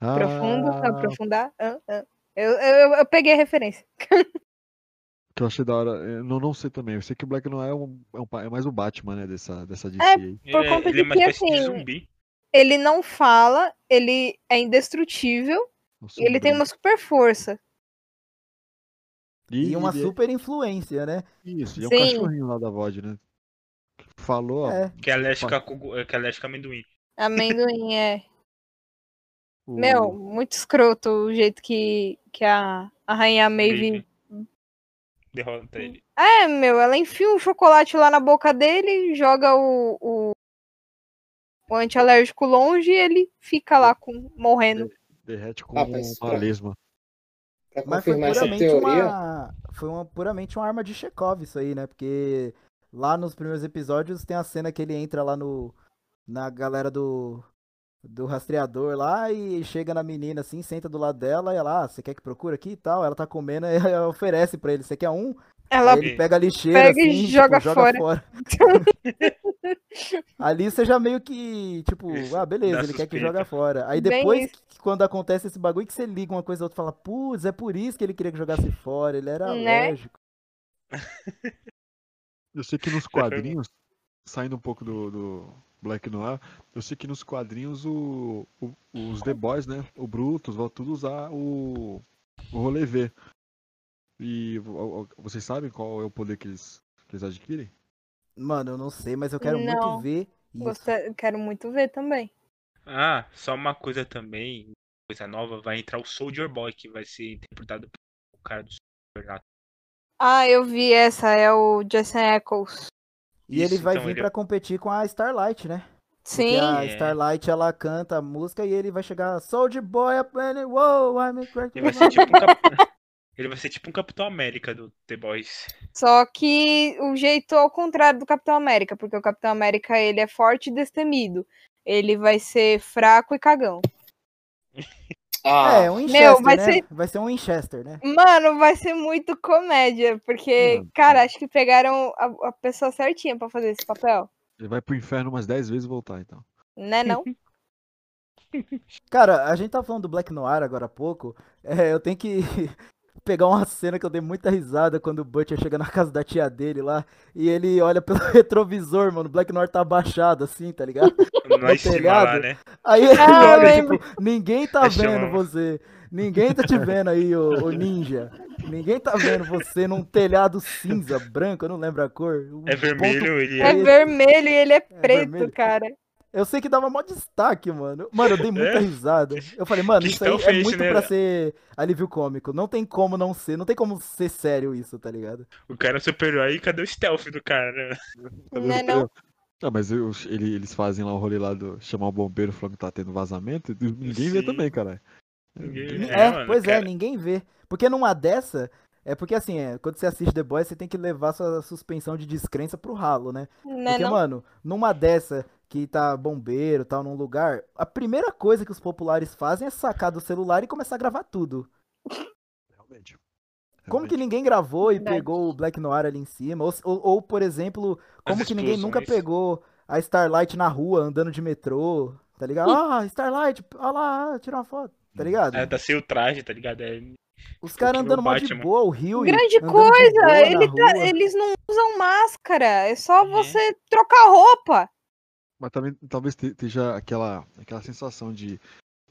Profundo, Ah, aprofundar. ah, ah. Eu, eu, eu peguei a referência. que eu achei da hora. Eu não, não sei também. Eu sei que o Black não é, um, é, um é mais o Batman, né? Dessa, dessa DC É. Por Ele, é- conta ele é de uma que, assim, zumbi. Ele não fala, ele é indestrutível Nossa, e ele tem um uma super força. E uma ele é- super influência, né? Isso, e é um Sim. cachorrinho lá da VOD, né? Falou, ó, É. Que é alérgica, que é alérgica amendoim. Amendoim é. o- Meu, muito escroto o jeito que, que a, a Rainha Maeve. Derrota ele. É, meu, ela enfia um chocolate lá na boca dele, joga o, o, o antialérgico longe e ele fica lá com, morrendo. derrete com Ah, uma pra- lesma. Pra Mas foi confirmar essa puramente teoria, uma. Foi uma, puramente uma arma de Chekhov isso aí, né? Porque lá nos primeiros episódios tem a cena que ele entra lá no. Na galera do. Do rastreador lá e chega na menina assim, senta do lado dela e ela, ah, você quer que procure aqui e tal? Ela tá comendo e ela oferece pra ele, você quer um? Ela Aí ele pega a lixeira pega e assim, tipo, joga joga fora. Ali você já meio que, tipo, ah, beleza, dá ele quer que joga fora. Aí depois, que, quando acontece esse bagulho, que você liga uma coisa ou outra e fala, putz, é por isso que ele queria que jogasse fora, ele era Né? alérgico. Eu sei que nos quadrinhos, saindo um pouco do, do Black Noir, eu sei que nos quadrinhos o, o- os The Boys, né? O Brutus, vão tudo usar o, o rolê V. E vocês sabem qual é o poder que eles, que eles adquirem? Mano, eu não sei, mas eu quero Não. muito ver isso. Gosta- quero muito ver também. Ah, só uma coisa também, coisa nova, vai entrar o Soldier Boy, que vai ser interpretado pelo cara do Supernatural. Ah, eu vi essa, é o Jason Eccles. E ele Isso, vai então, vir ele- pra competir com a Starlight, né? Sim, Porque a É. Starlight, ela canta a música e ele vai chegar, Soldier Boy, up and whoa, I'm a crack. Ele vai ser tipo um, cap... ele vai ser tipo um Capitão América do The Boys. só que o jeito ao contrário do Capitão América, porque o Capitão América ele é forte e destemido. Ele vai ser fraco e cagão. ah, É, um Winchester, vai né? ser- Vai ser um Winchester, né? Mano, vai ser muito comédia, porque, Mano. cara, acho que pegaram a, a pessoa certinha pra fazer esse papel. Ele vai pro inferno umas 10 vezes e voltar, então. Né, não? Cara, a gente tá falando do Black Noir agora há pouco. É, eu tenho que pegar uma cena que eu dei muita risada quando o Butcher chega na casa da tia dele lá e ele olha pelo retrovisor, mano. O Black Noir tá abaixado assim, tá ligado? Telhado. lá, né? Aí ele Ah, olha, lembro. tipo, ninguém tá É, vendo chama- você. Ninguém tá te vendo aí, ô, ô ninja. Ninguém tá vendo você num telhado cinza, branco, eu não lembro a cor. um É ponto vermelho, ele É preto. vermelho e ele é preto, vermelho. cara. Eu sei que dava mó destaque, mano. Mano, eu dei muita É? risada. Eu falei, mano, Que isso aí é stealth é muito né? pra ser alívio cômico. Não tem como não ser. Não tem como ser sério isso, tá ligado? O cara é super-herói e cadê o stealth do cara? né? Não é não? Ah, mas eu- ele- eles fazem lá o rolê lá do chamar o bombeiro falando que tá tendo vazamento e ninguém vê Sim. também, cara. Ninguém- É, É, mano, pois é, cara. ninguém vê. Porque numa dessa, é porque assim, é, quando você assiste The Boys, você tem que levar sua suspensão de descrença pro ralo, né? Não é Porque, não? mano, numa dessa que tá bombeiro tal, num lugar, a primeira coisa que os populares fazem é sacar do celular e começar a gravar tudo. Realmente. Como que ninguém gravou e pegou o Black Noir ali em cima? Ou, ou, ou, por exemplo, como que ninguém nunca pegou a Starlight na rua andando de metrô? Tá ligado? Ah, Starlight, olha lá, tira uma foto. Tá ligado? É, tá sem o traje, tá ligado? É, Os caras nem andando o mó de boa, o Rio. Grande coisa, ele tá- eles não usam máscara, é só É. você trocar roupa. Mas também talvez te- esteja aquela, aquela sensação de,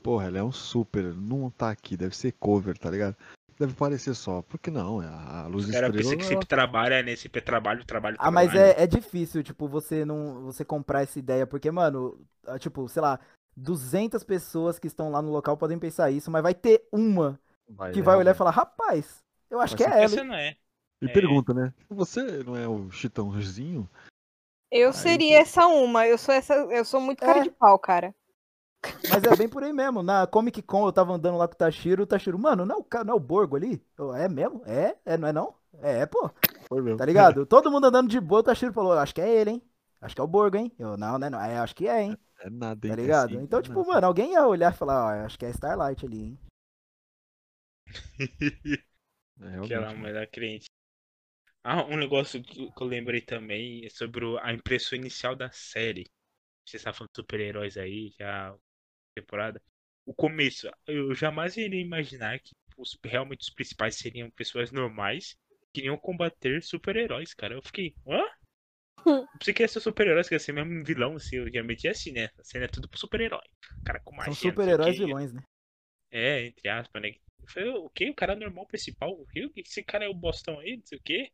porra, ela é um super, não tá aqui, deve ser cover, tá ligado? Deve parecer só. Por que não? É A luz estrela. pensam que sempre trabalha, né? Sempre é trabalho, trabalho, Ah, mas trabalho. é, é difícil, tipo, você não você comprar essa ideia, porque, mano, ah, tipo, sei lá, 200 pessoas que estão lá no local podem pensar isso, mas vai ter uma Vai, que é, vai olhar e realmente. falar, rapaz, eu acho Mas que é ela. Essa hein?" não é. E É. pergunta, né? Você não é o chitãozinho? Eu Aí seria essa uma, eu sou essa, eu sou muito cara É. de pau, cara. Mas é bem por aí mesmo. Na Comic Con eu tava andando lá com o Tashiro, o Tashiro, mano, não é o, não é o Borgo ali? Eu, é mesmo? É? É, não é não? É, pô. Foi mesmo. Tá ligado? Todo mundo andando de boa, o Tashiro falou, acho que é ele, hein? Acho que é o Borgo, hein? Eu, não, né? Não, é, acho que é, hein? É nada, hein? Tá é ligado? assim, Então, é tipo, nada. mano, alguém ia olhar e falar, ó, acho que é a Starlight ali, hein? É, realmente, Aquela né? mulher crente. Ah, um negócio que que eu lembrei também é sobre a impressão inicial da série. Você está falando de super-heróis aí, já temporada. O começo, eu jamais iria imaginar que os, realmente os principais seriam pessoas normais que iriam combater super-heróis, cara. Eu fiquei, hã? Eu pensei que ia ser super-heróis, que ia ser mesmo um vilão, assim, eu geralmente é assim, né? A cena é tudo pro super-herói. Cara com magia, São super-heróis vilões, né? É, entre aspas, né? Eu falei, o que? O cara normal principal? O que? Esse cara é o bostão aí, não sei o quê.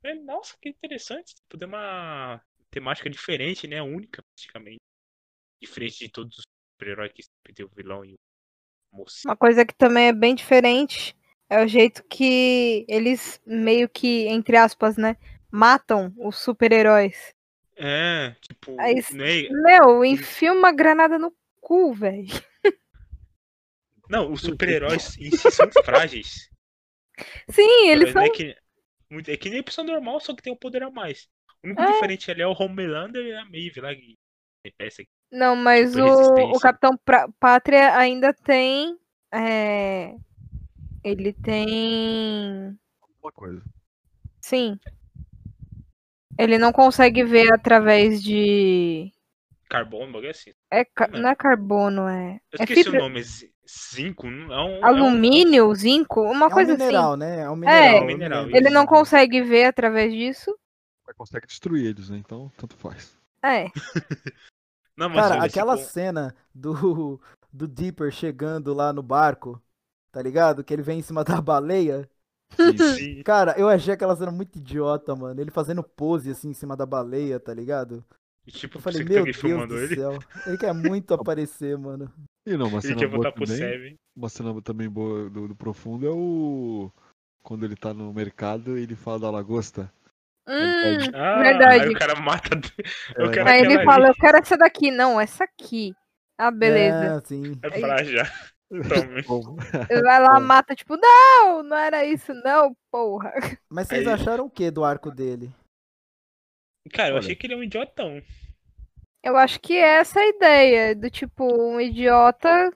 Falei, nossa, que interessante. Tipo, deu uma temática diferente, né? Única, praticamente. Diferente de todos os super-heróis que sempre tem o vilão e o moço. Uma coisa que também é bem diferente é o jeito que eles meio que, entre aspas, né, matam os super-heróis. É, tipo, Aí, não, é... Meu, enfia uma granada no cu, velho. não, os super-heróis em si são frágeis. Sim, eles Não são. é, que... muito- é que nem a pessoa normal, só que tem um poder a mais. O único É. diferente ali é o Homelander e a Maeve lá. Que. Não, mas o, o. Capitão Pra- Pátria ainda tem. é, Ele tem. Uma coisa. Sim. Ele não consegue ver através de. Carbono, bagulho assim. É, ca- é? não é carbono, é. Eu É esqueci fibra. o nome. Zinco? não- É um, é um- Alumínio, zinco, uma É um coisa mineral, assim. né? É um mineral. eu não mineral, lembro Ele não consegue ver através disso. Mas consegue destruir eles, né? Então, tanto faz. É. Não, mas Cara, olha, aquela tipo, cena do, do Dipper chegando lá no barco, tá ligado? Que ele vem em cima da baleia. sim, Cara, eu achei aquela cena muito idiota, mano. Ele fazendo pose assim em cima da baleia, tá ligado? e, tipo, Eu falei, tá meu Deus filmando do ele, céu. Ele quer muito aparecer, mano. E não, uma cena boa também. Seven. Uma cena também boa do, do Profundo é o. Quando ele tá no mercado e ele fala da lagosta. Hum, Ah, Verdade. aí o cara mata. É, Eu quero aí ele fala, ali. eu quero essa daqui. Não, essa aqui. Ah, beleza. É, sim. É pra já. Ele vai lá, É. mata, tipo, não, não era isso, não, porra. Mas vocês Aí- acharam o que do arco dele? Cara, eu Olha. achei que ele é um idiotão. Eu acho que é essa a ideia, do tipo, um idiota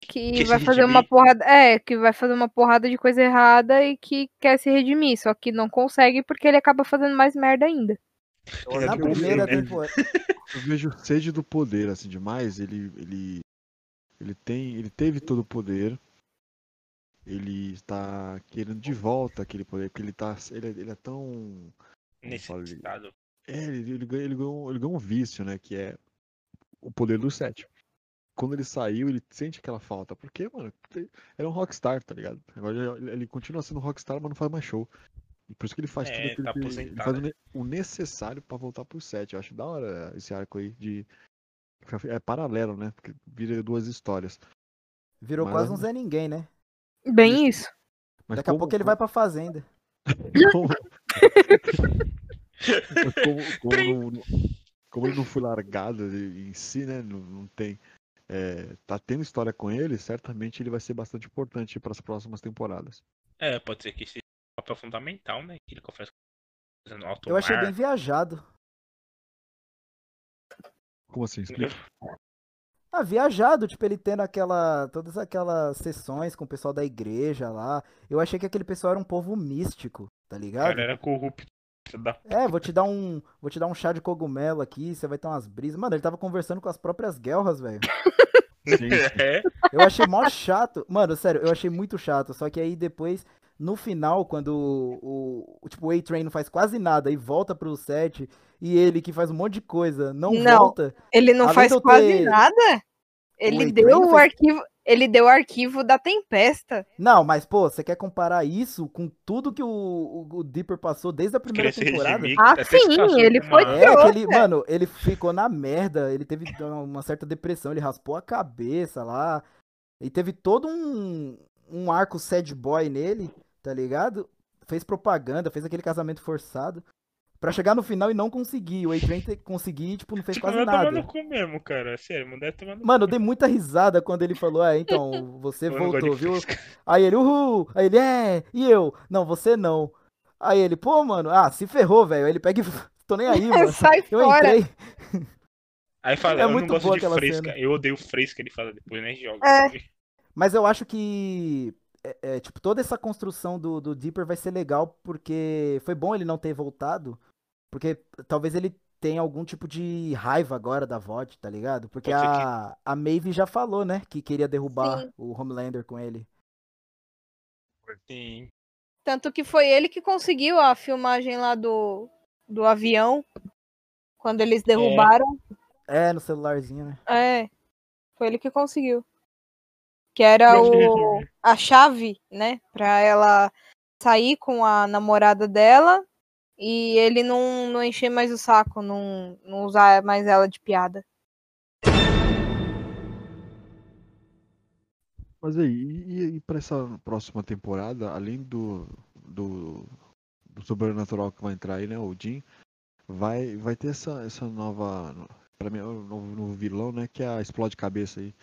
que, Que vai fazer uma porrada. É, que vai fazer uma porrada de coisa errada e que quer se redimir, só que não consegue porque ele acaba fazendo mais merda ainda. olha Na que eu primeira vejo- temporada. Eu vejo sede do poder, assim, demais. Ele, ele, ele tem, ele teve todo o poder. ele está querendo de volta aquele poder, porque ele tá. Ele, é- ele é tão. estado. É, ele, ele, ganhou, ele, ganhou, ele ganhou um vício, né? Que é o poder do sete. Quando ele saiu, ele sente aquela falta. Porque, mano, ele é um rockstar, tá ligado? Agora ele, ele continua sendo rockstar, mas não faz mais show. E por isso que ele faz É, tudo aquilo tá que ele, ele faz o, ne- o necessário pra voltar pro set. Eu acho da hora esse arco aí de. É paralelo, né? Porque vira duas histórias. Virou Mas- quase um Zé Ninguém, né? Bem isso. Mas Daqui a como- pouco ele vai pra fazenda. como, como, como, não, como ele não foi largado em si, né? Não, não tem. é, tá tendo história com ele, certamente ele vai ser bastante importante para as próximas temporadas. É, pode ser que seja um papel fundamental, né? Que ele confessa no alto Eu achei mar. bem viajado. Como assim? Explica. Ah, viajado, tipo, ele tendo aquela. Todas aquelas sessões com o pessoal da igreja lá. Eu achei que aquele pessoal era um povo místico, tá ligado? cara era corrupto. É, vou te dar um. Vou te dar um chá de cogumelo aqui, você vai ter umas brisas. Mano, ele tava conversando com as próprias guerras, velho. É, Eu achei mó chato. Mano, sério, eu achei muito chato. Só que aí depois, no final, quando o, o, tipo, o A-Train não faz quase nada e volta pro set, e ele que faz um monte de coisa não, Não. volta. Ele não faz quase ter- nada. Ele Oi, deu o faz- arquivo. Ele deu o arquivo da Tempesta. Não, mas pô, você quer comparar isso com tudo que o, o, o Dipper passou desde a primeira temporada? redimir, Ah, se sim, ele foi É, Pior, mano, ele ficou na merda, ele teve uma certa depressão, ele raspou a cabeça lá, e teve todo um, um arco sad boy nele, tá ligado? Fez propaganda, fez aquele casamento forçado, pra chegar no final e não conseguir, o te- conseguir, tipo, não fez Tipo, quase mandar tomar nada. no cu mesmo, cara. Sério, mandar tomar no Mano, eu dei muita risada quando ele falou, é, então, você não gosto voltou, viu? fresca. Aí ele, uhul! Aí ele, é, e eu? Não, você não. Aí ele, pô, mano, ah, se ferrou, velho. Aí ele pega e, tô nem aí, mano. Sai Eu fora. entrei. Aí fala, É eu não muito gosto boa de fresca. cena. Eu odeio fresca, ele fala depois, né? Joga. É. Mas eu acho que, é, é, tipo, toda essa construção do, do Dipper vai ser legal, porque foi bom ele não ter voltado, porque talvez ele tenha algum tipo de raiva agora da VOD, tá ligado? Porque a, a Maeve já falou, né, que queria derrubar Sim. o Homelander com ele. Sim. Tanto que foi ele que conseguiu a filmagem lá do, do avião. Quando eles derrubaram. É, no celularzinho, né? É. Foi ele que conseguiu. Que era o, a chave, né? Pra ela sair com a namorada dela. E ele não, não encher mais o saco, não, não usar mais ela de piada. Mas aí, e, e pra essa próxima temporada, além do, do, do Sobrenatural que vai entrar aí, né, o Jim, vai, vai ter essa, essa nova, pra mim, é o novo, novo vilão, né, que é a Explode Cabeça aí.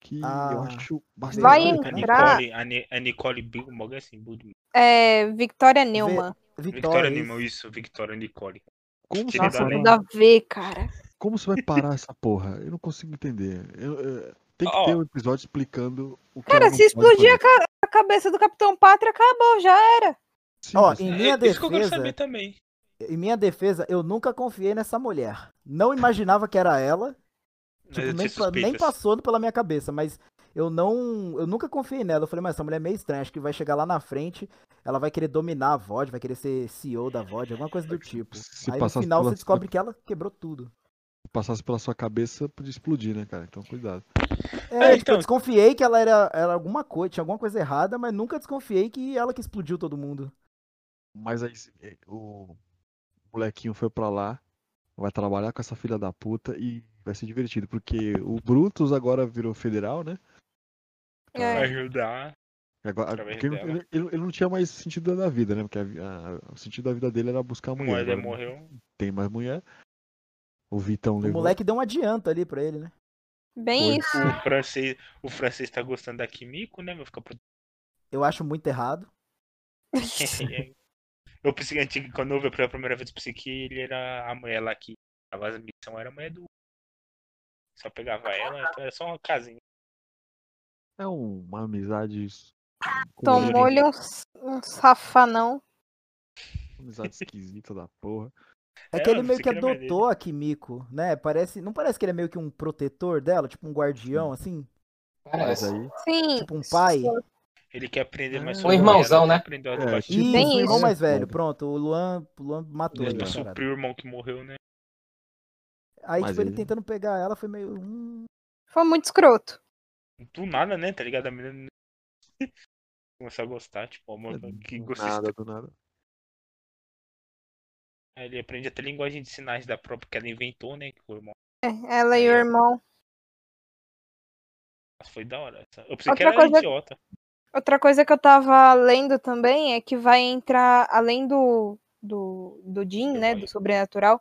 Que eu Ah. acho bastante Vai legal. A entrar- Nicole, a, Ni- a Nicole Bilmog, assim, Budman. É Victoria Neumann. Vitória, Victoria isso. Nemo, isso, Victoria Nicole. Como Nossa, parar, tudo a ver, cara. como você vai parar essa porra? Eu não consigo entender. Eu- eu- tem que Ó. ter um episódio explicando o que Cara, se explodir a, fazer. ca- a cabeça do Capitão Pátria, acabou, já era. Sim, Ó, em minha É, isso que eu quero defesa, saber também. em minha defesa, eu nunca confiei nessa mulher. Não imaginava que era ela, Tipo, eu nem, nem suspeitas. passou pela minha cabeça, mas eu não. Eu nunca confiei nela. Eu falei, mas essa mulher é meio estranha. Acho que vai chegar lá na frente, ela vai querer dominar a VOD, vai querer ser CEO da VOD, alguma coisa do tipo. Se Aí no final pela você descobre que ela quebrou tudo. passasse pela sua cabeça, podia explodir, né, cara? Então cuidado. É, É, tipo, então- eu desconfiei que ela era, era alguma coisa, tinha alguma coisa errada, mas nunca desconfiei que ela que explodiu todo mundo. Mas aí eh, o molequinho foi pra lá, vai trabalhar com essa filha da puta e vai ser divertido, porque o Brutus agora virou federal, né? É. ajudar. Agora, ele, ele- ele- ele não tinha mais sentido da vida, né? Porque a a- o sentido da vida dele era buscar A mulher. agora não morreu. Tem mais mulher. O Vitão O levou. moleque deu um adianto ali pra ele, né? Bem Foi. isso. O francês, o francês tá gostando da Kimiko, né? Vai ficar pro... Eu acho muito errado. Eu pensei que antigo, quando eu vi pela primeira vez o Psique, ele era a mulher lá que tava as missões, era a mulher do. Só pegava ela, então era só uma casinha. É um- uma amizade. com Tomou-lhe um, um safanão. Uma amizade esquisita da porra. É, É, que ele eu meio que pensei que adotou a Kimiko, né? Parece, não parece que ele é meio que um protetor dela, tipo um guardião, assim? Parece. aí. Sim. Tipo um pai? Ele quer aprender mais É. sobre Um irmãozão, né? Aprendeu É, baixinhas. tipo Isso, Bem o irmão mais velho, pronto. O Luan, o Luan matou Ele ele. Exato. na parada. supriu o irmão que morreu, né? Aí, Mas tipo, ele ele- tentando pegar ela foi meio. Hum, Foi muito escroto. Do nada, né? Tá ligado? A menina começou a gostar, tipo, amor, que Do gosto nada, do nada. Aí ele aprende até linguagem de sinais da própria que ela inventou, né? Que o irmão É, ela e o irmão. Mas foi da hora. essa. Eu pensei que Outra era coisa- idiota. Outra coisa que eu tava lendo também é que vai entrar, além do, do, do Jim, né, do Sobrenatural,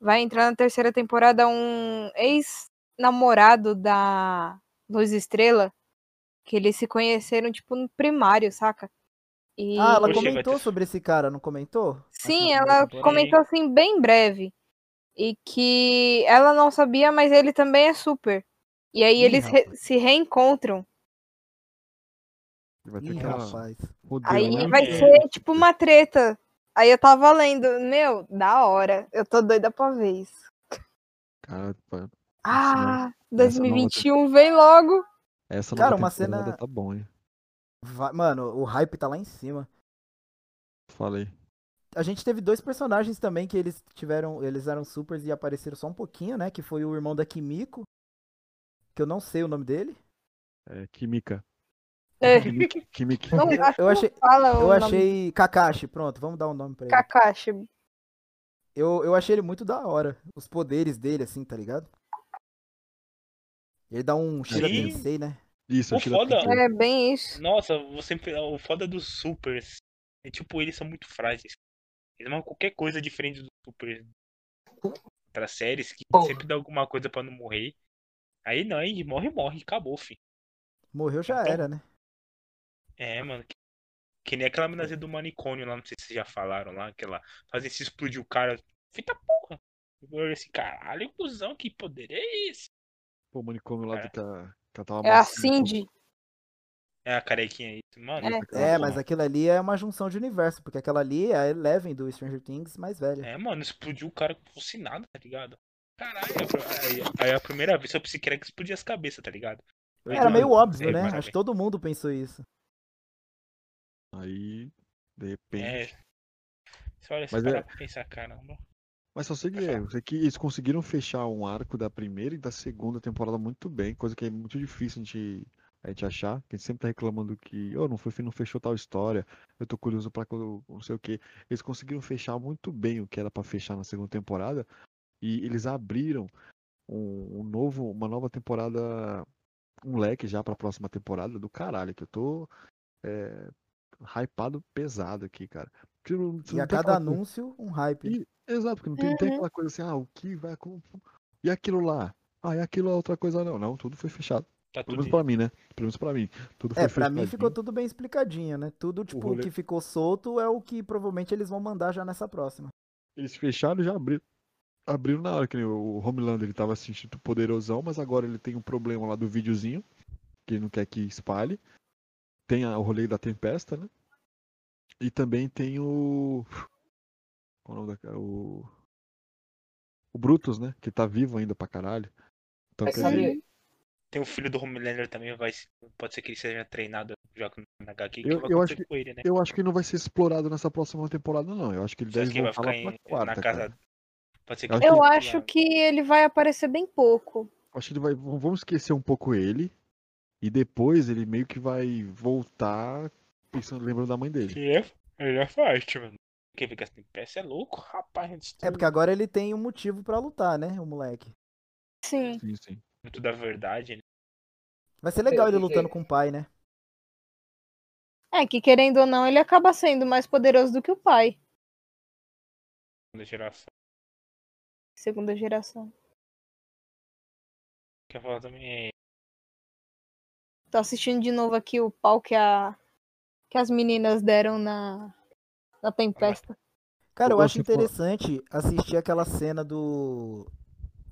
vai entrar na terceira temporada um ex-namorado da Luz Estrela, que eles se conheceram, tipo, no primário, saca? E... Ah, ela comentou sobre esse cara, não comentou? Sim, ela comentou assim, bem breve. E que ela não sabia, mas ele também é super. E aí Ih, eles re- se reencontram. Vai ter Ih, aquela rapaz. Aí lá. vai É. ser tipo uma treta. Aí eu tava lendo, meu, da hora. Eu tô doida pra ver isso. Cara, pá, Ah, nova 2021 vem logo. essa Cara, nova uma cena- tá bom, hein? Vai- Mano, o hype tá lá em cima. Falei. A gente teve dois personagens também que eles tiveram. Eles eram supers e apareceram só um pouquinho, né? Que foi o irmão da Kimiko. Que eu não sei o nome dele. É, Kimika. É. Kimiki. Kimiki. Não, acho Eu achei- Eu achei. Kakashi, pronto, vamos dar um nome pra ele. Kakashi. Eu, eu achei ele muito da hora. Os poderes dele, assim, tá ligado? Ele dá um Shira. Tensei, né? Isso, O Shira foda-. É bem isso. Nossa, você o foda dos supers é tipo, eles são muito frágeis. Eles mandam qualquer coisa diferente dos supers para séries que Porra. sempre dá alguma coisa pra não morrer. Aí não, aí morre, morre, acabou, fi. Morreu já Então- era, né? É, mano. Que, que nem aquela minazinha do manicômio lá, não sei se vocês já falaram lá, aquela. Fazer se explodir o cara. Feita porra. Eu olhei assim, caralho, cuzão, que poder é esse? Pô, o manicômio lá É. do que ela tava É a Cindy. É a carequinha aí. Mano, É. aquela É, porra. mas aquilo ali é uma junção de universo, porque aquela ali é a Eleven do Stranger Things mais velha. É, mano, explodiu o cara como fosse nada, tá ligado? Caralho, aí, aí a primeira vez eu pensei que era que explodia as cabeças, tá ligado? Aí Era meio óbvio, é, né? Acho que todo mundo pensou isso. Aí, de repente. É. Você olha, Mas parar é- pra pensar, caramba. Mas só sei que, é, sei que eles conseguiram fechar um arco da primeira e da segunda temporada muito bem, coisa que é muito difícil a gente, a gente achar, a gente sempre tá reclamando que, oh, não foi, não fechou tal história, eu tô curioso pra não sei o que. Eles conseguiram fechar muito bem o que era pra fechar na segunda temporada e eles abriram um, um novo, uma nova temporada, um leque já pra próxima temporada do caralho, que eu tô é, hypado pesado aqui, cara. Porque não- E a cada aquela coisa- anúncio, um hype. e- exato, porque não tem, não tem Uhum. aquela coisa assim, ah, o que vai acontecer? E aquilo lá? Ah, e aquilo é outra coisa não. Não, tudo foi fechado. Tá Pelo menos pra mim, né? Pelo menos pra mim. Tudo foi É, pra mim ficou tudo bem explicadinho, né? Tudo, tipo, o rolê- que ficou solto é o que provavelmente eles vão mandar já nessa próxima. Eles fecharam e já abriram. Abriram na hora que nem o Homelander ele tava se sentindo poderosão, mas agora ele tem um problema lá do videozinho, que ele não quer que espalhe. Tem a- o rolê da Tempesta, né? E também tem o. Qual é o nome da. O. O Brutus, né? Que tá vivo ainda pra caralho. Então, quer dizer, Tem o filho do Homelander também, vai, pode ser que ele seja treinado já na HQ, que Eu- vai eu acontecer acho com ele, né? Eu acho que não vai ser explorado nessa próxima temporada, não. Eu acho que ele deve que vai ficar em, quarta, na casa... cara. Pode ser Eu que acho Eu que- acho que ele vai aparecer bem pouco. Acho que ele vai. Vamos esquecer um pouco ele. E depois ele meio que vai voltar pensando, lembrando da mãe dele. Ele é, ele é forte, mano. Quem fica assim, peça é louco, rapaz. É porque agora ele tem um motivo pra lutar, né, o moleque. Sim. Sim, sim. Muito da verdade, né? Vai ser legal ele lutando com o pai, né? É que querendo ou não, ele acaba sendo mais poderoso do que o pai. Da geração. Segunda geração. Quer falar também. Tô assistindo de novo aqui o pau que, a... que as meninas deram na, na Tempesta. Cara, eu acho for- interessante assistir aquela cena do.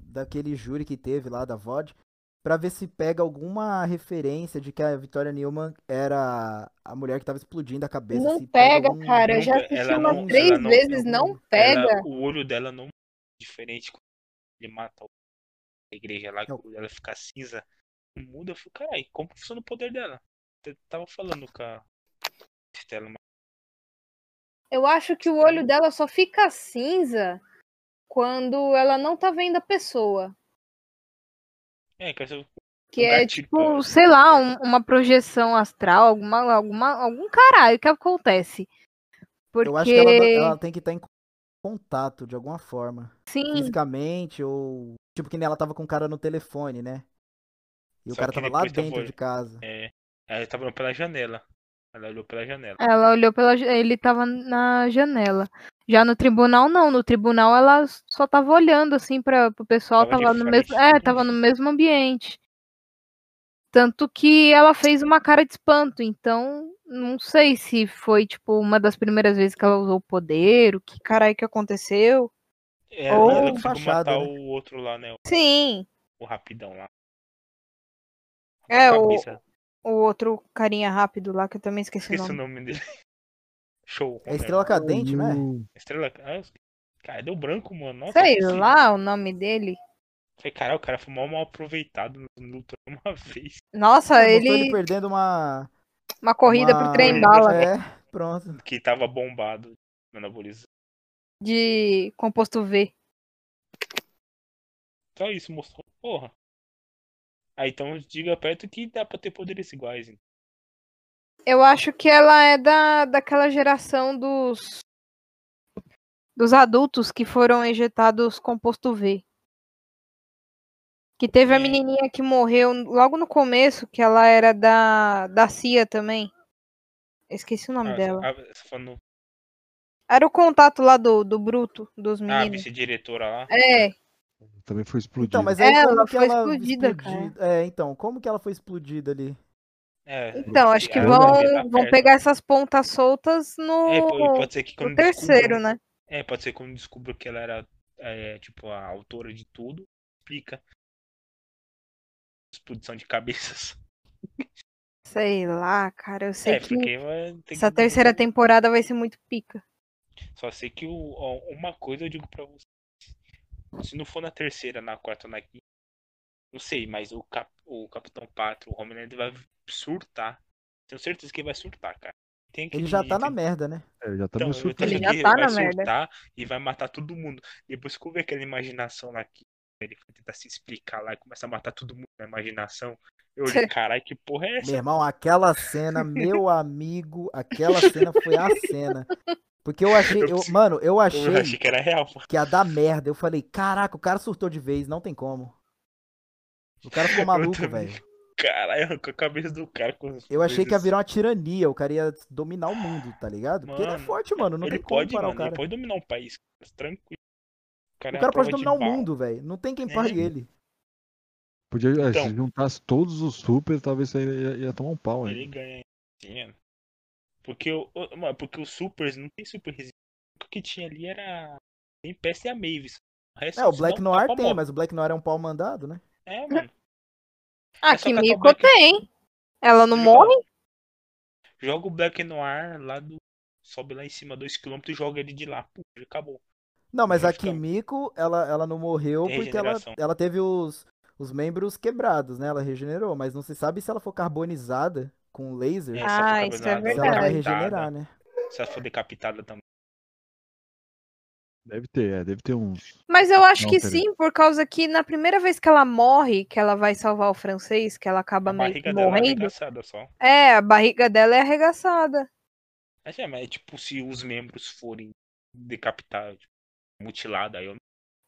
daquele júri que teve lá da VOD, pra ver se pega alguma referência de que a Victoria Newman era a mulher que tava explodindo a cabeça. Não se pega, algum- cara. Eu já assisti ela umas não- três ela não- vezes, não não- pega. Ela- o olho dela não é diferente quando ele mata a igreja lá, que o olho dela fica cinza. Muda, eu fico, caralho, como funciona o poder dela? eu tava falando com a Stella, mas Eu acho que o olho dela só fica cinza quando ela não tá vendo a pessoa. é, que eu Que Um é tipo, pra- sei lá, um- uma projeção astral, alguma, alguma, algum caralho que acontece. Porque, Eu acho que ela, ela tem que estar em contato de alguma forma. sim, Fisicamente, ou. Tipo, que nem ela tava com o cara no telefone, né? E o Só cara que tava lá tava dentro olho- de casa. É, ela tava olhando pela janela. Ela olhou pela janela. ela olhou pela. Ele tava na janela. Já no tribunal, não. No tribunal, ela só tava olhando, assim, para o pessoal. Tava Tava no mesmo. É, tava no mesmo ambiente. Tanto que ela fez uma cara de espanto. Então, não sei se foi, tipo, uma das primeiras vezes que ela usou o poder. O que caralho que aconteceu. É, Ou- ela matar né? o outro lá, né? Sim. O rapidão lá. É, o, o outro carinha rápido lá, que eu também esqueci, Esqueci o o nome. nome dele. Show. É Estrela Cadente, né? O- Estrela. Ah, eu- Cara, deu branco, mano. Nossa, Sei esqueci. lá o nome dele. Falei, caralho, o cara foi mal, mal aproveitado no luta uma vez. Nossa, ele. ele perdendo uma. Uma corrida uma- pro trem bala É, pronto. Que tava bombado no anabolizante. de composto V. Só isso mostrou. Porra. Aí então diga perto que dá pra ter poderes iguais. hein? Eu acho que ela é da, daquela geração dos. dos adultos que foram injetados composto V. Que teve a menininha que morreu logo no começo, que ela era da, da CIA também. Esqueci o nome Ah, dela. A, você falando, Era o contato lá do, do Bruto, dos a meninos. vice-diretora lá. É, Também foi explodido. Então, mas aí Ela como que foi ela explodida, explodi- É, então, como que ela foi explodida ali? É, então, acho que vão, vão pegar essas pontas soltas no, É, pode ser que no terceiro, né? É, pode ser que quando descubra que ela era, é, tipo, a autora de tudo, explica. Explodição de cabeças. Sei lá, cara. Eu sei É, que essa que- terceira temporada vai ser muito pica. Só sei que o, uma coisa eu digo pra você. Se não for na terceira, na quarta ou na quinta, não sei, mas o, cap, o Capitão Pátrio, o Homelander vai surtar. Tenho certeza que ele vai surtar, cara. Tem Ele já tá na tem- merda, né? É, já tá Então, meio. Ele já que tá vai na merda. surtar e vai matar todo mundo. Depois que eu ver aquela imaginação lá que ele vai tentar se explicar lá e começa a matar todo mundo na imaginação. Eu olhei, caralho, que porra é essa? Meu irmão, aquela cena, meu amigo, aquela cena foi a cena. Porque eu achei, Eu mano, eu Eu achei achei que era real, mano. que ia dar merda. Eu falei, caraca, o cara surtou de vez, não tem como. O cara ficou maluco, velho. Caralho, com a cabeça do cara. Eu achei que ia virar uma tirania, o cara ia dominar o mundo, tá ligado? Porque ele é Mano, forte, mano, não ele tem como pode, parar mano, o cara. ele pode dominar um país. Tranquilo. O cara, O é cara pode dominar o mundo, velho. Não tem quem É. pare ele. Podia, é, Então. se juntasse todos os super, talvez você ia, ia tomar um pau, Ele hein? ganha. Sim, porque, o, o- mano, porque os supers não tem super resistência. O que tinha ali era. Tem peça e a Mavis. O resto É, o Black um Noir tem, mas o Black Noir é um pau mandado, né? É, mano. Ah, É catar o Kimiko Black- tem. Ela não Joga- morre? Joga o Black Noir lá do. Sobe lá em cima 2km e joga ele de lá. Já acabou. Não, mas a Kimiko, ela, ela não morreu Tem porque ela, ela teve os, os membros quebrados, né? Ela regenerou, mas não se sabe se ela for carbonizada com laser, É, Ah, ela isso é carbonizada, ela vai verdade. regenerar, né? Se ela for decapitada também. Deve ter, é, deve ter uns. Mas eu acho Não, que peraí. sim, por causa que na primeira vez que ela morre, que ela vai salvar o francês, que ela acaba A meio que barriga dela é morrendo. arregaçada só. É, a barriga dela é arregaçada. Mas é, mas é tipo se os membros forem decapitados, tipo, mutilados, aí eu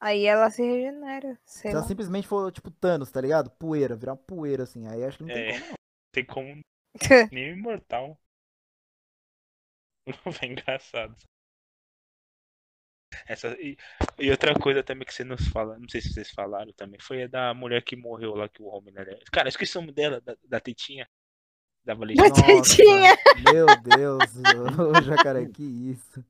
Aí ela se regenera. Sei Se ela lá. simplesmente for, tipo, Thanos, tá ligado? Poeira, virar uma poeira, assim. Aí acho que não tem É. como, não. tem como nem o imortal. É engraçado. Essa, e, e outra coisa também que você nos fala, não sei se vocês falaram também, foi a da mulher que morreu lá que o homem né? Cara, esqueci o nome dela, da, da tetinha. Da Valentina. Da tetinha. Meu Deus, ô jacaré, que isso.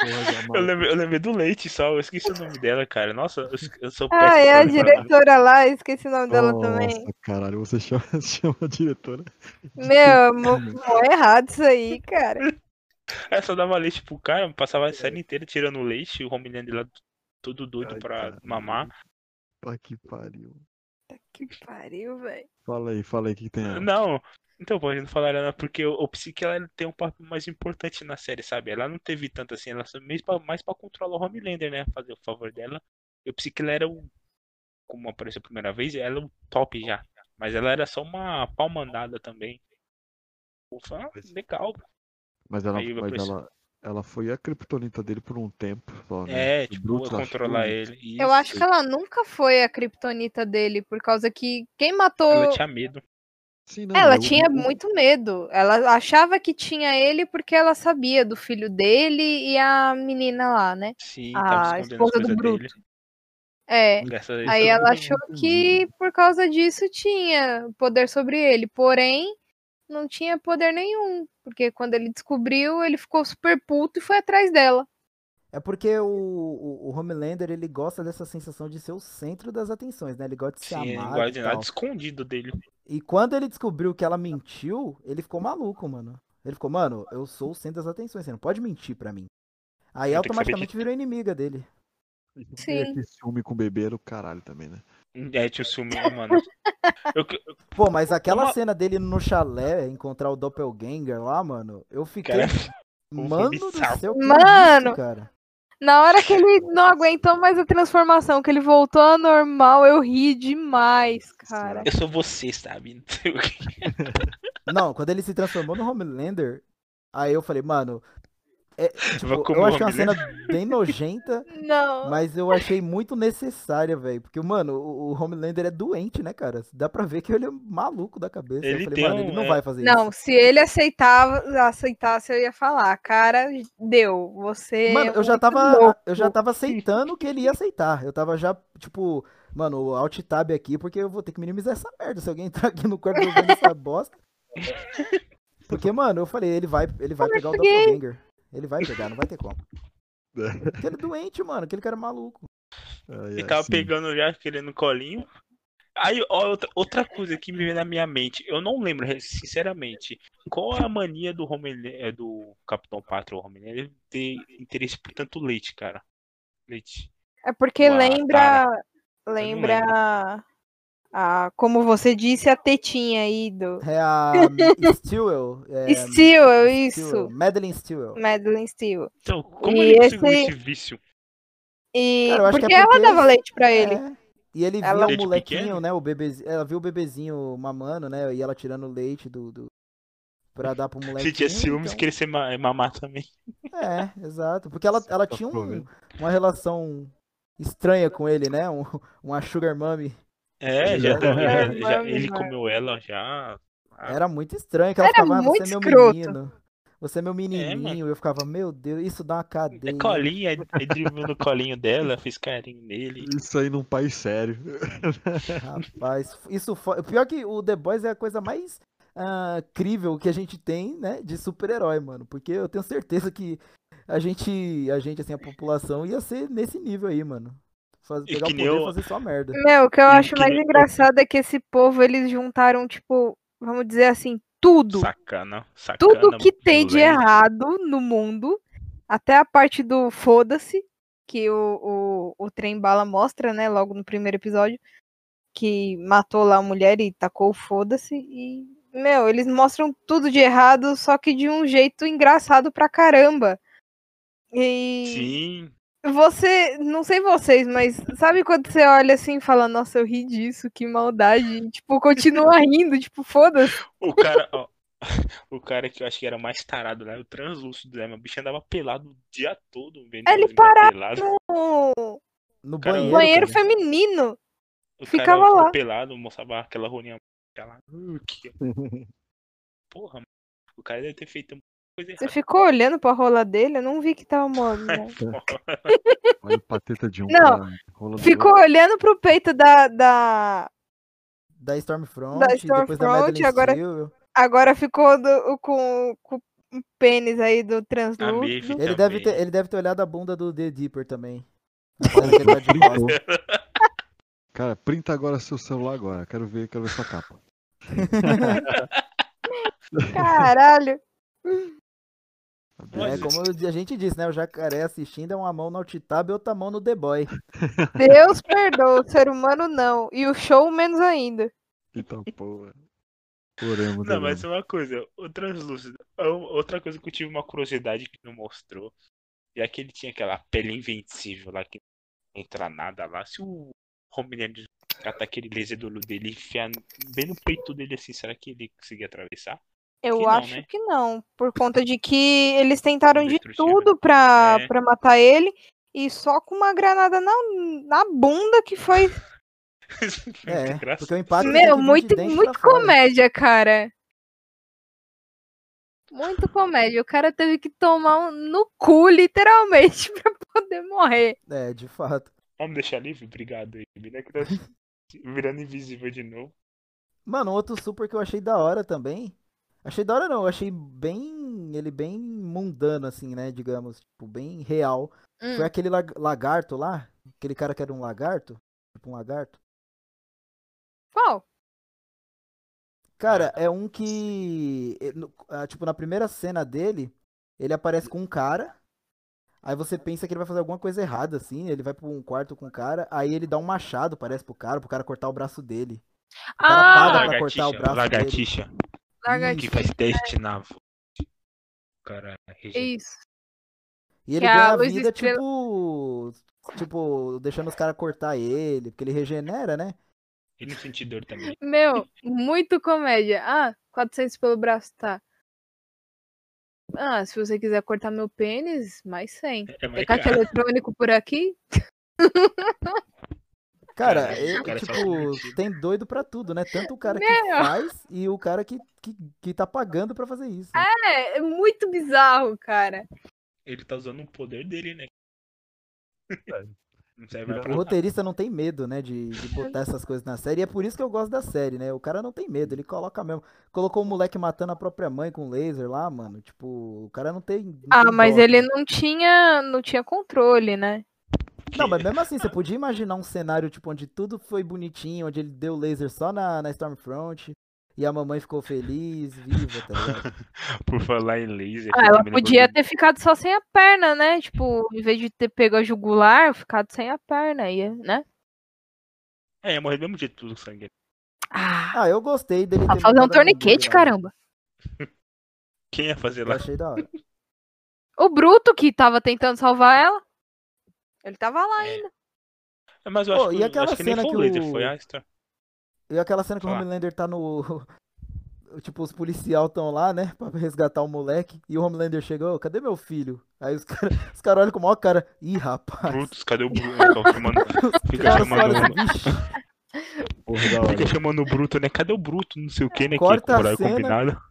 Porra, Eu lembrei, eu lembrei do leite só, eu esqueci o nome dela, cara. Nossa, eu, eu sou Ah, é a péssimo pra lembrar. diretora lá, esqueci o nome dela Nossa, também. caralho, você chama, chama a diretora. Meu, mo- errado isso aí, cara. É, só dava leite pro cara, passava a série inteira tirando leite, o Homelander lá todo doido Ai, pra caralho. mamar. Pá, que pariu. Que pariu, velho. Fala aí, fala aí, o que, que tem ela? Não, então, pode não falar ela, porque o, o Psique ela tem um papel mais importante na série, sabe? Ela não teve tanto assim, ela só mais pra, mais pra controlar o Homelander, né? Fazer o favor dela. E o Psique ela era o. Como apareceu a primeira vez, ela é o top já. Mas ela era só uma pau mandada também. Ufa, legal. Mas ela, Aí mas ela, ela foi a criptonita dele por um tempo só, né? É, O tipo, Brutus achou controlar isso. ele. Eu acho Isso. que ela nunca foi a kriptonita dele, por causa que quem matou. Ela tinha medo. Sim, não, Ela eu- tinha muito medo. Ela achava que tinha ele porque ela sabia do filho dele e a menina lá, né? Sim, A esposa do Bruto. dele. É. Aí ela achou que por causa disso tinha poder sobre ele. Porém, não tinha poder nenhum. Porque quando ele descobriu, ele ficou super puto e foi atrás dela. É porque o, o, o Homelander, ele gosta dessa sensação de ser o centro das atenções, né? Ele gosta de ser Sim, amado guarda e nada tal. escondido dele. E quando ele descobriu que ela mentiu, ele ficou maluco, mano. Ele ficou, mano, eu sou o centro das atenções, você não pode mentir pra mim. Aí Eu automaticamente virou inimiga dele. E Sim. aquele ciúme com o bebê era o caralho também, né? É, tinha o ciúme, né, mano. Eu, eu- Pô, mas aquela Uma- cena dele no chalé, encontrar o Doppelganger lá, mano, eu fiquei. cara, Mano do céu, Mano! isso, cara. Na hora que ele não aguentou mais a transformação, que ele voltou ao normal, eu ri demais, cara. eu sou você, sabe? Não, quando ele se transformou no Homelander, aí eu falei, mano. É, tipo, comer eu achei uma cena Homelander. bem nojenta, Não. mas eu achei muito necessária, velho. Porque, mano, o, o Homelander é doente, né, cara? Dá pra ver que ele é maluco da cabeça. Ele eu falei, tem mano, ele não é- vai fazer Não, isso. se ele aceitava, aceitasse, eu ia falar, cara, deu. Você. Mano, é eu já tava. louco. Eu já tava aceitando que ele ia aceitar. Eu tava já, tipo, mano, o alt tab aqui, porque eu vou ter que minimizar essa merda. Se alguém entrar aqui no quarto eu vendo essa bosta. Porque, mano, eu falei, ele vai, ele vai pegar o Doppelganger. Ele vai pegar, não vai ter como. Porque ele é doente, mano. Aquele cara é maluco. Ai, Ele ai, tava sim. pegando já, querendo colinho. Aí, ó, outra, outra coisa que me veio na minha mente, eu não lembro, sinceramente, qual é a mania do Homelander, do Capitão Pátria, o Homelander, ele ter interesse por tanto leite, cara. Leite. É porque Uau, lembra. não Lembra. A, como você disse, a tetinha aí do. É a Stewell. É, Steel, isso. Stewell, Madeline Stewell. Madeline Steel. Então, como E ele conseguiu esse- esse vício? E. Cara, porque, é ela porque- dava leite pra ele. É. E ele Ela- via o molequinho, pequeno? né? O bebezinho. Ela viu o bebezinho mamando, né? E ela tirando o leite do. do... Pra dar pro molequinho. Se tinha ciúmes, então- queria ser ma- mamar também. É, exato. Porque ela, ela tinha um- uma relação estranha com ele, né? Um- uma sugar mommy. É, já, É, já- ele comeu ela já. Ah, Era muito estranho. Que ela Era ficava, ah, muito você é meu escroto. menino. Você é meu menininho. eu ficava, meu Deus, isso dá uma É cadeia. colinha, ele driblou no colinho dela, fez carinho nele. Isso aí num país sério. Rapaz, isso foi. Pior que o The Boys é a coisa mais ah, crível que a gente tem, né? De super-herói, mano. Porque eu tenho certeza que a gente, a gente, assim, a população ia ser nesse nível aí, mano. Faz, pegar o poder e eu- fazer só merda. Meu, o que eu E acho que mais nem- engraçado é que esse povo, eles juntaram, tipo, vamos dizer assim, tudo. Sacana, sacana. tudo que tem de errado no mundo, até a parte do foda-se, que o, o, o trem bala mostra, né, logo no primeiro episódio, que matou lá a mulher e tacou o foda-se. E, meu, eles mostram tudo de errado, só que de um jeito engraçado pra caramba. E Sim, você, não sei vocês, mas sabe quando você olha assim e fala, nossa, eu ri disso, que maldade. E, tipo, continua rindo, tipo, foda-se. o cara, ó, o cara que eu acho que era mais tarado lá, o translúcido, né? Meu bicho andava pelado o dia todo, vendo Ele parava. No No Cara, banheiro. banheiro cara. feminino. O ficava cara lá. pelado, mostrava aquela rolinha que... Porra, mano. O cara deve ter feito coisa Você errada. ficou olhando pra rola dele? Eu não vi que tava molhando. Olha o pateta de um. Não, cara, Ficou olhando pro peito da. da... Da Stormfront, Da da Stormfront, Madeline agora-. Agora ficou do- com, com o pênis aí do A translúcido. Ele deve, ter, ele deve ter olhado a bunda do The Deeper também. Tá. Cara, printa agora seu celular agora. Quero ver, quero ver sua capa. Caralho. É Mas- como a gente disse, né? O jacaré assistindo é uma mão no Altitab e outra mão no The Boy. Deus perdoa, o ser humano não. E o show menos ainda. Então, porra. Oremos, Não, mas é uma coisa, o translúcido. um- Outra coisa que eu tive uma curiosidade que não mostrou. E é que ele tinha aquela pele invencível lá que não entra nada lá. Se o Homelander catar aquele laser do olho dele e enfiar bem no peito dele assim, será que ele conseguia atravessar? Eu Que não, acho né? que não. Por conta de que eles tentaram de tudo pra, É. pra matar ele. E só com uma granada na, na bunda que foi. É, Muito porque o impacto que Meu, vir de muito, muito comédia, cara. Muito comédia. O cara teve que tomar um no cu, literalmente, pra poder morrer. É, de fato. Vamos deixar livre? Obrigado aí. Né? Tá virando invisível de novo. Mano, um outro super que eu achei da hora também. Achei da hora não, eu achei bem. Ele bem mundano, assim, né? Digamos. Tipo, bem real. Hum. Foi aquele lag- lagarto lá. Aquele cara que era um lagarto. Tipo um lagarto. Qual? Cara, é um que. no- ah, Tipo, na primeira cena dele, ele aparece com um cara. Aí você pensa que ele vai fazer alguma coisa errada, assim. Ele vai pra um quarto com o cara. Aí ele dá um machado, parece, pro cara, pro cara cortar o braço dele. O cara Ah, paga pra cortar o Lagartixa, braço dele. Lagartixa lagartixa. que faz teste na vo- Cara, rejeita. Isso. E ele Que a ganha a vida, estrela- tipo. Tipo, deixando os caras cortar ele, porque ele regenera, né? E no senti dor também. Meu, muito comédia. Ah, 400 pelo braço, tá. Ah, se você quiser cortar meu pênis, mais 100. É mais Tem caixa eletrônico por aqui? Cara, é- cara é tipo, tem doido pra tudo, né? Tanto o cara que Meu. faz e o cara que, que, que tá pagando pra fazer isso. É, é muito bizarro, cara. Ele tá usando o poder dele, né? Não serve mais O roteirista não tem medo, né, de, de botar essas coisas na série. E é por isso que eu gosto da série, né? O cara não tem medo, ele coloca mesmo. Colocou o moleque matando a própria mãe com laser lá, mano. Tipo, o cara não tem. não Ah, tem mas dó. ele não tinha, não tinha controle, né? Não, mas mesmo assim, você podia imaginar um cenário, tipo, onde tudo foi bonitinho, onde ele deu laser só na, na Stormfront. E a mamãe ficou feliz, viva, tá ligado? Por falar em laser. Ah, eu ela podia ter ficado só sem a perna, né? Tipo, em vez de ter pego a jugular, ficado sem a perna, ia, né? É, ia morrer do mesmo jeito tudo sangue. Ah, Ah, eu gostei dele pra ter fazer um torniquete, caramba. Quem ia fazer Eu lá? achei da hora. O Bruto que tava tentando salvar ela. Ele tava lá É. ainda. Mas eu Pô, acho que, e aquela acho que nem cena foi que o laser, foi a Astra. E aquela cena que o. Homelander tá no. Tipo, os policial estão lá, né? Pra resgatar o moleque. E o Homelander chegou, "Ô, cadê meu filho? Aí os caras os cara olham com o maior cara. Ih, rapaz. Brutus, cadê o Bruto? Fica chamando, assim, "Vixe, Porra, da hora. fica chamando o Bruto, né? Cadê o Bruto? Não sei o que, né? Corta que a horário cena. combinado.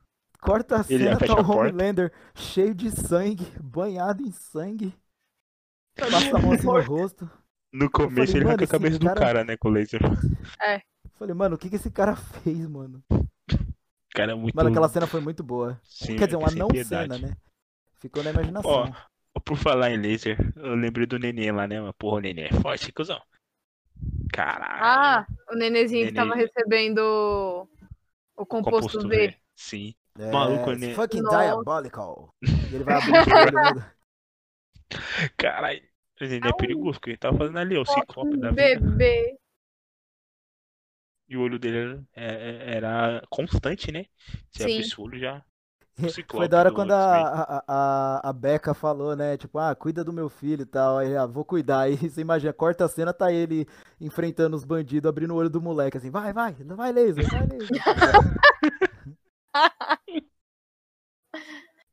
Corta a Ele cena, fecha tá o. Homelander cheio de sangue, banhado em sangue. Passa a mão assim no rosto. No começo falei, ele arranca a cabeça do cara- cara, né? Com o laser. Falei, mano, o que que esse cara fez, mano? O cara é muito. Mano, aquela cena foi muito boa. Sim, Quer dizer, uma sem não piedade. cena, né? Ficou na imaginação. Ó, Por falar em laser, eu lembrei do neném lá, né? Mas, Porra, o neném é forte, cuzão. Caralho. Ah, o nenezinho que tava recebendo o composto, V. Sim. É, maluco, né? Fucking Nossa. diabolical. E ele vai abrir o olho, né? Caralho. Neném é Não. perigoso, porque ele tava fazendo ali, ó, o ciclope da vida. Bebê. E o olho dele era, é- era constante, né? Se Sim. abrisse o olho já. Foi da hora do quando a, a, a, a Becca falou, né? Tipo, ah, cuida do meu filho e tal. Aí, ah, vou cuidar. Aí você imagina, corta a cena, tá ele enfrentando os bandidos, abrindo o olho do moleque, assim, vai, vai, vai laser, vai laser.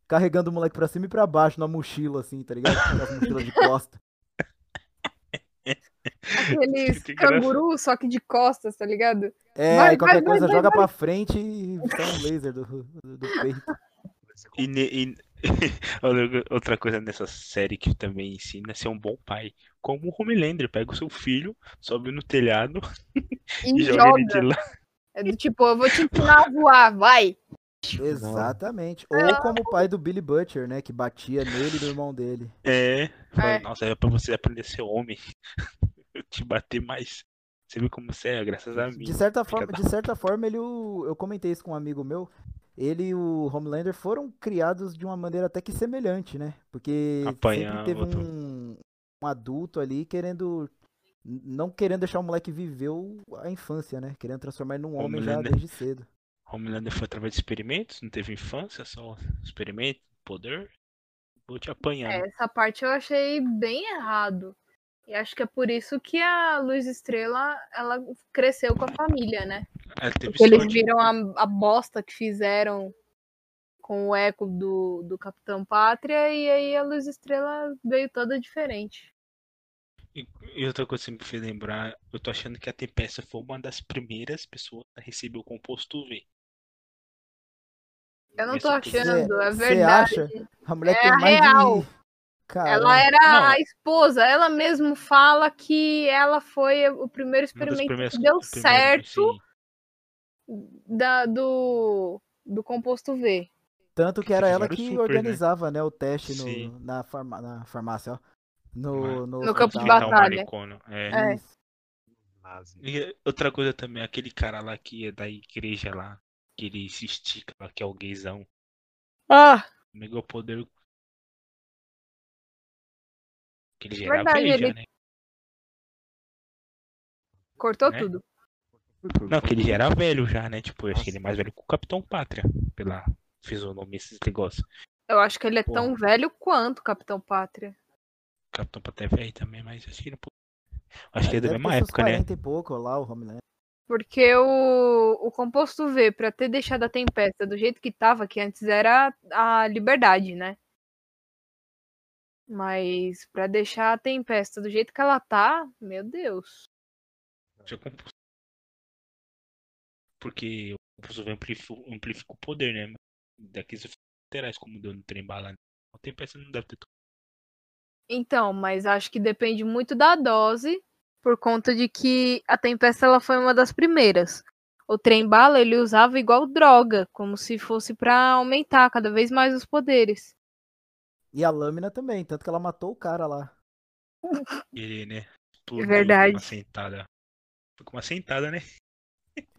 Carregando o moleque pra cima e pra baixo na mochila, assim, tá ligado? Aquelas mochilas de costa. Aqueles Que canguru, só que de costas, tá ligado? É, Vai, aí qualquer vai, vai, coisa vai, joga pra frente e sai um laser do, do, do peito. E, e- outra- outra coisa nessa série que também ensina é ser um bom pai. Como o Homelander, pega o seu filho, sobe no telhado E, e joga joga. ele de lá. É do tipo, eu vou te ensinar a voar, vai. Exatamente. Ou como o pai do Billy Butcher, né? Que batia nele e no irmão dele. É, É. nossa, é pra você aprender a ser homem. Eu te bater mais. Você viu como você é, graças a mim. De certa forma, de certa forma ele, o- eu comentei isso com um amigo meu. ele e o Homelander foram criados de uma maneira até que semelhante, né? Porque Apanhar sempre teve outro. um, um adulto ali querendo. Não querendo deixar o moleque viver a infância, né? Querendo transformar ele num homem já Homelander. desde cedo. Homelander foi através de experimentos, não teve infância, só experimento, poder. Vou te apanhar. É, né? essa parte eu achei bem errado. E acho que é por isso que a Luz Estrela ela cresceu com a família, né? Porque eles viram a, a bosta que fizeram com o eco do, do Capitão Pátria e aí a Luz Estrela veio toda diferente. E, e outra coisa que me fez lembrar, eu tô achando que a Tempesta foi uma das primeiras pessoas a receber o composto V. Eu não tô achando, é Você verdade. acha? A mulher É tem a mais real. de. Caramba. Ela era Não. a esposa, ela mesmo fala que ela foi o primeiro experimento primeiras que deu certo da, do, do composto V. Tanto que era ela que super, né? organizava, né, o teste no, na, farma, na farmácia, ó. No, no, No campo de batalha. É. É. E outra coisa também, aquele cara lá que é da igreja lá, que ele se estica lá, que é o gaysão. Ah, Mega poder. Que ele gerava Verdade, ele já, ele- né? cortou Né? tudo. Não, que ele já era velho já, né? Tipo, eu acho que ele é mais velho que o Capitão Pátria, pela fisionomia, esses negócios. Eu acho que ele é Porra. tão velho quanto o Capitão Pátria. O Capitão Pátria é velho também, mas acho que ele é Acho que é da mesma época, né? 40 e pouco lá, o Homelander. Porque o, o composto V, pra ter deixado a tempesta do jeito que tava, que antes era a liberdade, né? Mas pra deixar a tempesta do jeito que ela tá, meu Deus. Porque o composto V amplifica, amplifica o poder, né? Daqueles efeitos laterais, como deu no trem bala. né? A tempesta não deve ter. Então, mas acho que depende muito da dose, por conta de que a tempesta ela foi uma das primeiras. O trem bala ele usava igual droga, como se fosse pra aumentar cada vez mais os poderes. E a lâmina também, tanto que ela matou o cara lá. Ele, né? Explodiu verdade. Com uma sentada. Foi com uma sentada, né?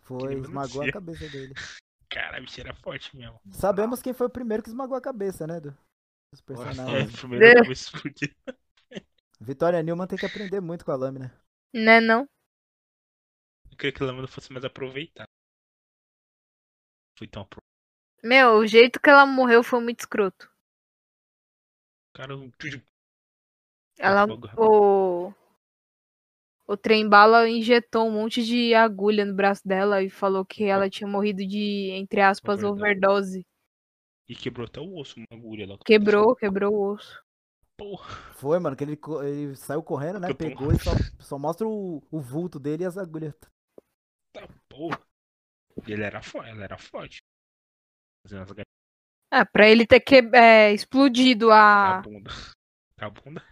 Foi, esmagou a cabeça dele. Cara, a bicha era forte mesmo. Sabemos quem foi o primeiro que esmagou a cabeça, né, do, dos É, personagens. primeiro É. que explodir. Vitória Newman tem que aprender muito com a lâmina. Né não? Eu queria que a lâmina fosse mais aproveitada. Foi tão apro... Meu, o jeito que ela morreu foi muito escroto. Cara, tudo Ela, o, o trem bala injetou um monte de agulha no braço dela e falou que ela tinha morrido de, entre aspas, Overdose. overdose. E quebrou até o osso, uma agulha lá. Quebrou, quebrou o osso. Porra. Foi, mano, que ele, ele saiu correndo, né? Pegou e só, só mostra o, o vulto dele e as agulhas. Tá, porra. E ele era forte, ela era forte. Fazendo as galinhas É, pra ele ter que, é, explodido na a. bunda. A bunda.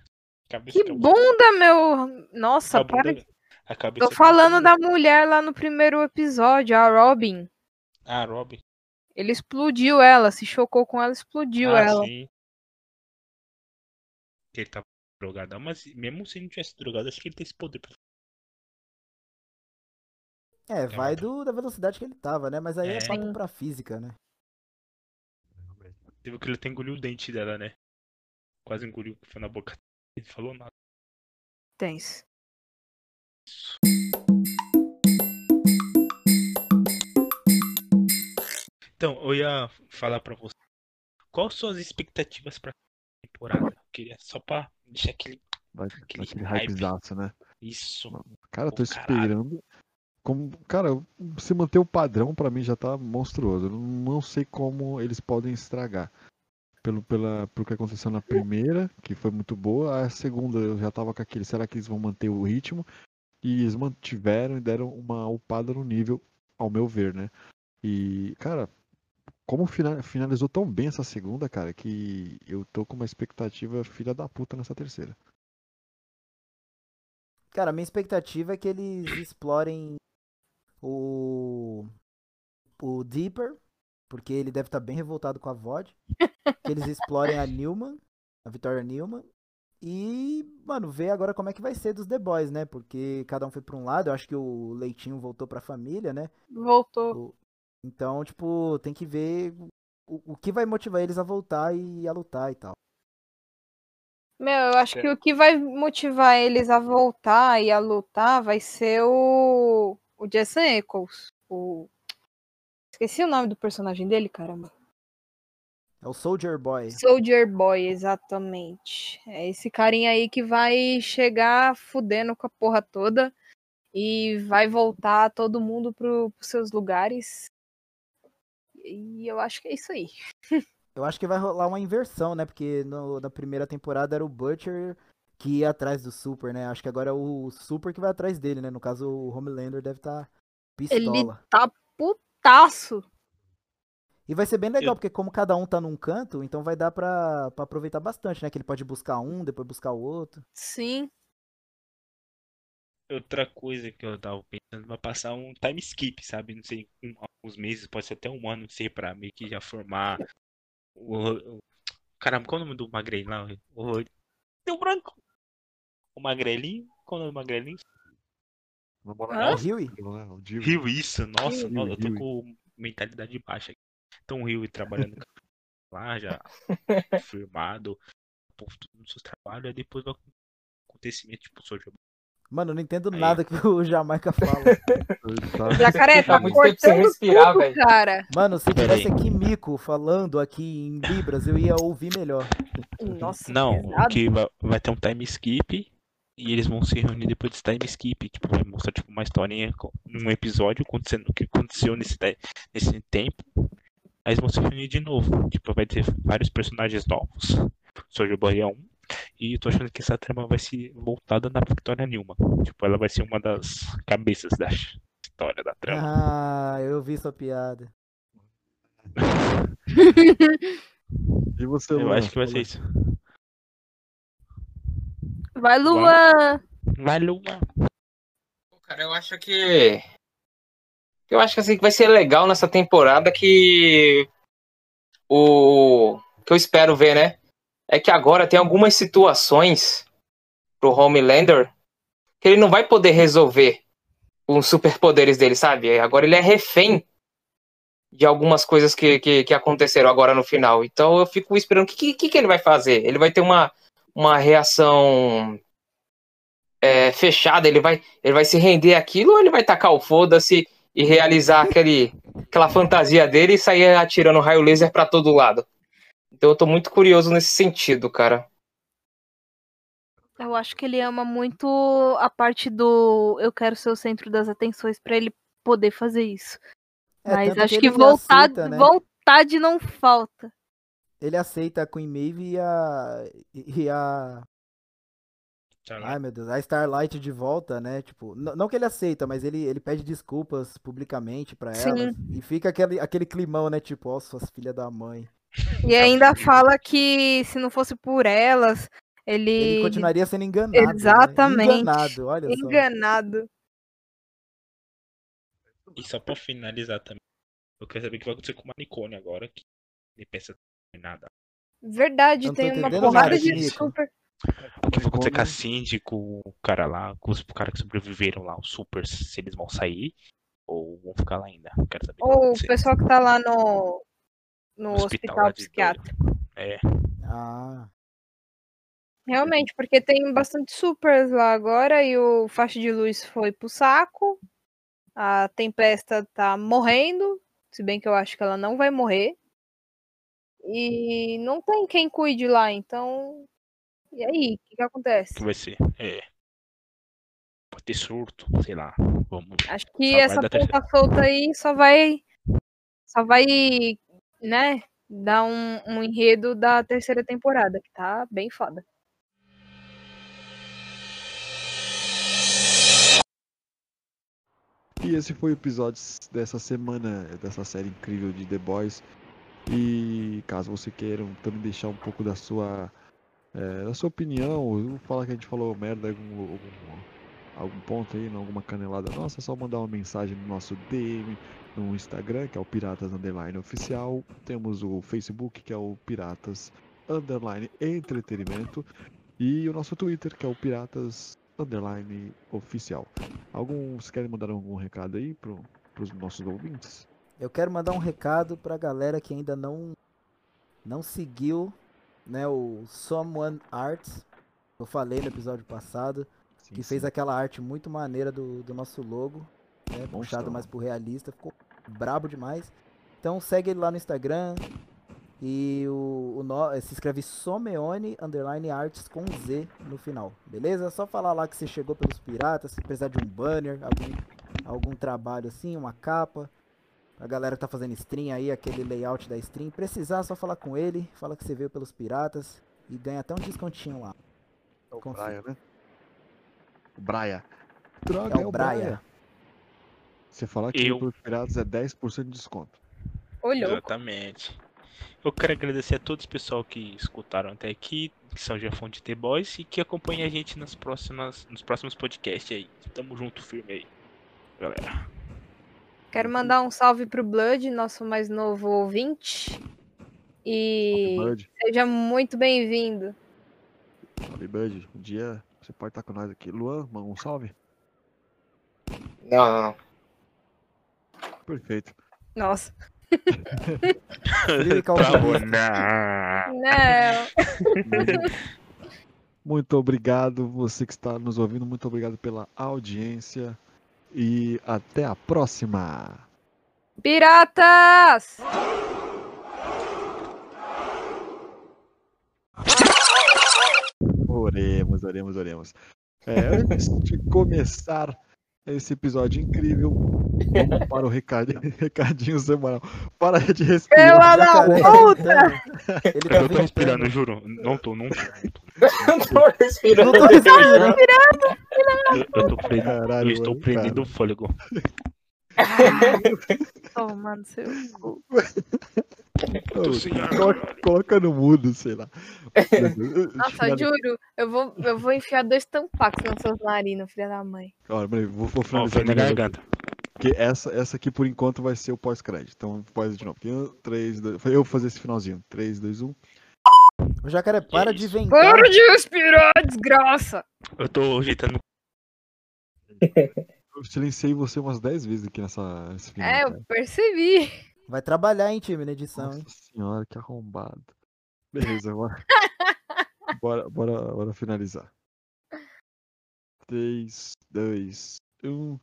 Cabeça Que cabeça- bunda, meu! Nossa, a para. bunda, a cabeça Tô falando da. da mulher lá no primeiro episódio, a Robin. Ah, Robin. Ele explodiu ela, se chocou com ela, explodiu ah, ela. sim. Que ele tava drogado. Mas mesmo se ele não tivesse drogado, acho que ele tem esse poder. pra- É, vai do, da velocidade que ele tava, né? Mas aí é, É. papo pra física, né? Teve que ele até engoliu o dente dela, né? Quase engoliu, foi na boca. Ele falou nada. Tenso. Então, eu ia falar pra você. Quais suas expectativas pra temporada? Queria só pra deixar aquele. Vai, Aquele aquele hype. hypezaço, né? Isso. Cara, tô Pô, caralho. esperando. Como, cara, se manter o padrão pra mim já tá monstruoso. Eu não sei como eles podem estragar. Pelo, pela, pelo que aconteceu na primeira, que foi muito boa. A segunda eu já tava com aquele. Será que eles vão manter o ritmo? E eles mantiveram e deram uma upada no nível, ao meu ver, né? E, cara, como fina- finalizou tão bem essa segunda, cara, que eu tô com uma expectativa filha da puta nessa terceira. Cara, a minha expectativa é que eles explorem o. O Deeper, porque ele deve estar bem revoltado com a VOD. que eles explorem a Newman, a Victoria Newman. E, mano, ver agora como é que vai ser dos The Boys, né? Porque cada um foi pra um lado. Eu acho que o Leitinho voltou pra família, né? Voltou. O, Então, tipo, tem que ver o, o que vai motivar eles a voltar e a lutar e tal. Meu, eu acho que o que vai motivar eles a voltar e a lutar vai ser o. O Jason Eccles. O. Esqueci o nome do personagem dele, caramba. É o Soldier Boy. Soldier Boy, exatamente. É esse carinha aí que vai chegar fudendo com a porra toda e vai voltar todo mundo pro, pros seus lugares. E eu acho que é isso aí. Eu acho que vai rolar uma inversão, né? Porque no, na primeira temporada era o Butcher que ia atrás do Super, né? Acho que agora é o Super que vai atrás dele, né? No caso, o Homelander deve estar tá pistola. Ele tá putaço. E vai ser bem legal, eu... porque como cada um tá num canto, então vai dar pra, pra aproveitar bastante, né? Que ele pode buscar um, depois buscar o outro. Sim. Outra coisa que eu tava pensando, vai passar um time skip, sabe? Não sei, um, alguns meses, pode ser até um ano, não sei, pra meio que já formar o, o, caramba, qual é o nome do magrelinho lá? O, deu branco. O magrelinho? Qual é o nome do magrelinho? Ah? Rio Rio, isso, nossa, Rio, eu tô com mentalidade baixa aqui. Então o Rio trabalhando lá, já firmado, tudo nos seus trabalhos, aí depois vai acontecimento, tipo, sou Mano, eu não entendo Aí. nada que o Jamaica fala. Jacaré, tá, tá muito tempo sem respirar, velho. cara. Mano, se tivesse aqui Mico falando aqui em Libras, eu ia ouvir melhor. Nossa, Não, que vai, vai, ter um time skip e eles vão se reunir depois desse time skip. Tipo, vai mostrar tipo, uma historinha, um episódio acontecendo o que aconteceu nesse, nesse tempo. Aí eles vão se reunir de novo. Tipo, vai ter vários personagens novos. Soldier Boy é um, e tô achando que essa trama vai ser voltada na Victoria Newman. Tipo, ela vai ser uma das cabeças da história da trama. Ah, eu vi sua piada. e você, Eu Luan, acho que vai ser isso. Vai, Luan! Vai, Luan! Cara, eu acho que. Eu acho que assim, vai ser legal nessa temporada que. O. Que eu espero ver, né? É que agora tem algumas situações pro Homelander que ele não vai poder resolver com os superpoderes dele, sabe? Agora ele é refém de algumas coisas que, que, que aconteceram agora no final. Então eu fico esperando o que, que, que ele vai fazer. Ele vai ter uma, uma reação é, fechada, ele vai, ele vai se render aquilo ou ele vai tacar o foda-se e realizar aquele, aquela fantasia dele e sair atirando raio laser para todo lado? Então eu tô muito curioso nesse sentido, cara. Eu acho que ele ama muito a parte do eu quero ser o centro das atenções para ele poder fazer isso. É, Mas acho que, que vontade, aceita, né? vontade não falta. Ele aceita a Queen Maeve e a. E a. Ai meu Deus, a Starlight de volta, né? Tipo, não que ele aceita, mas ele, ele pede desculpas publicamente para ela. E fica aquele, aquele climão, né? Tipo, ó, suas filhas da mãe. E ainda fala que se não fosse por elas, ele. Ele continuaria sendo enganado. Né? Exatamente. Né? Enganado, olha só. Enganado. E só pra finalizar também, eu quero saber o que vai acontecer com o Manicone agora, que ele pensa em nada. Verdade, tem uma porrada de super. O que vai acontecer com a Cindy, com o cara lá, com os caras que sobreviveram lá, os supers, se eles vão sair ou vão ficar lá ainda. Quero saber ou o pessoal que tá lá no, no hospital, hospital psiquiátrico. É. Ah. Realmente, porque tem bastante supers lá agora e o faixa de luz foi pro saco. A Tempesta tá morrendo, se bem que eu acho que ela não vai morrer. E não tem quem cuide lá, então. E aí, o que, que acontece? O que vai ser? É. Pode ter surto, sei lá. Vamos. Acho que essa ponta solta aí só vai. Só vai né, dar um, um enredo da terceira temporada, que tá bem foda. E esse foi o episódio dessa semana, dessa série incrível de The Boys. E caso você queira também deixar um pouco da sua, é, da sua opinião, vou falar que a gente falou merda algum, algum, algum ponto aí, alguma canelada nossa, é só mandar uma mensagem no nosso DM no Instagram, que é o Piratas Underline Oficial. Temos o Facebook, que é o Piratas Underline Entretenimento. E o nosso Twitter, que é o Piratas Underline Oficial. Alguns querem mandar algum recado aí para os nossos ouvintes? Eu quero mandar um recado pra galera que ainda não não seguiu, né, o Someone Arts. Eu falei no episódio passado, Sim, que sim. fez aquela arte muito maneira do, do nosso logo, né, puxado mais pro realista, ficou brabo demais. Então segue ele lá no Instagram e o, o no- se escreve Someone underline arts com Z no final, beleza? Só falar lá que você chegou pelos piratas, se precisar de um banner, algum, algum trabalho assim, uma capa. A galera tá fazendo stream aí, aquele layout da stream, precisar, só falar com ele, fala que você veio pelos piratas e ganha até um descontinho lá. É o confia. Braia, né? O Braia. Droga, É o Braia. Você falar que Eu- pelos piratas é 10% de desconto. Olhou. Exatamente. Eu quero agradecer a todos o pessoal que escutaram até aqui, que são já fã de The Boys e que acompanha a gente nas próximas, nos próximos podcasts aí. Tamo junto firme aí, galera. Quero mandar um salve pro Blood, nosso mais novo ouvinte. E seja muito bem-vindo. salve Bud. Um dia você pode estar com nós aqui. Luan, manda um salve. Não, não, não. Perfeito. Nossa. E Tá bom, não. Não. Muito obrigado, você que está nos ouvindo. Muito obrigado pela audiência. E até a próxima. Piratas! Oremos, oremos, oremos. É, antes de começar esse episódio incrível, vamos para o recadinho, recadinho semanal. Para de respirar. Pela da Jacaré puta! Ele tá Eu tô respirando, juro. Não tô, não tô. Não tô respirando. Não tô respirando. Eu, eu tô preso. Caralho, Eu estou prendendo cara. o fôlego. Tomando seu cu. Coloca, coloca no mudo, sei lá. Nossa, juro, eu vou, eu vou enfiar dois tampacos nas suas narinas, filha da mãe. Olha, peraí, vou, vou finalizar novo aqui, garganta. Porque essa, essa aqui, por enquanto, vai ser o pós-crédito. Então, pós de novo. Aqui, um, três, dois, eu vou fazer esse finalzinho. um. 3, 2, 1. O jacaré para Que de isso? ventar. Para de respirar, desgraça! Eu tô ajeitando. Eu silenciei você umas 10 vezes aqui nessa, nesse final. É, cara. eu percebi. Vai trabalhar, hein, time, na edição, Nossa hein? senhora, que arrombado. Beleza, bora. bora, bora, bora finalizar. 3, 2, 1.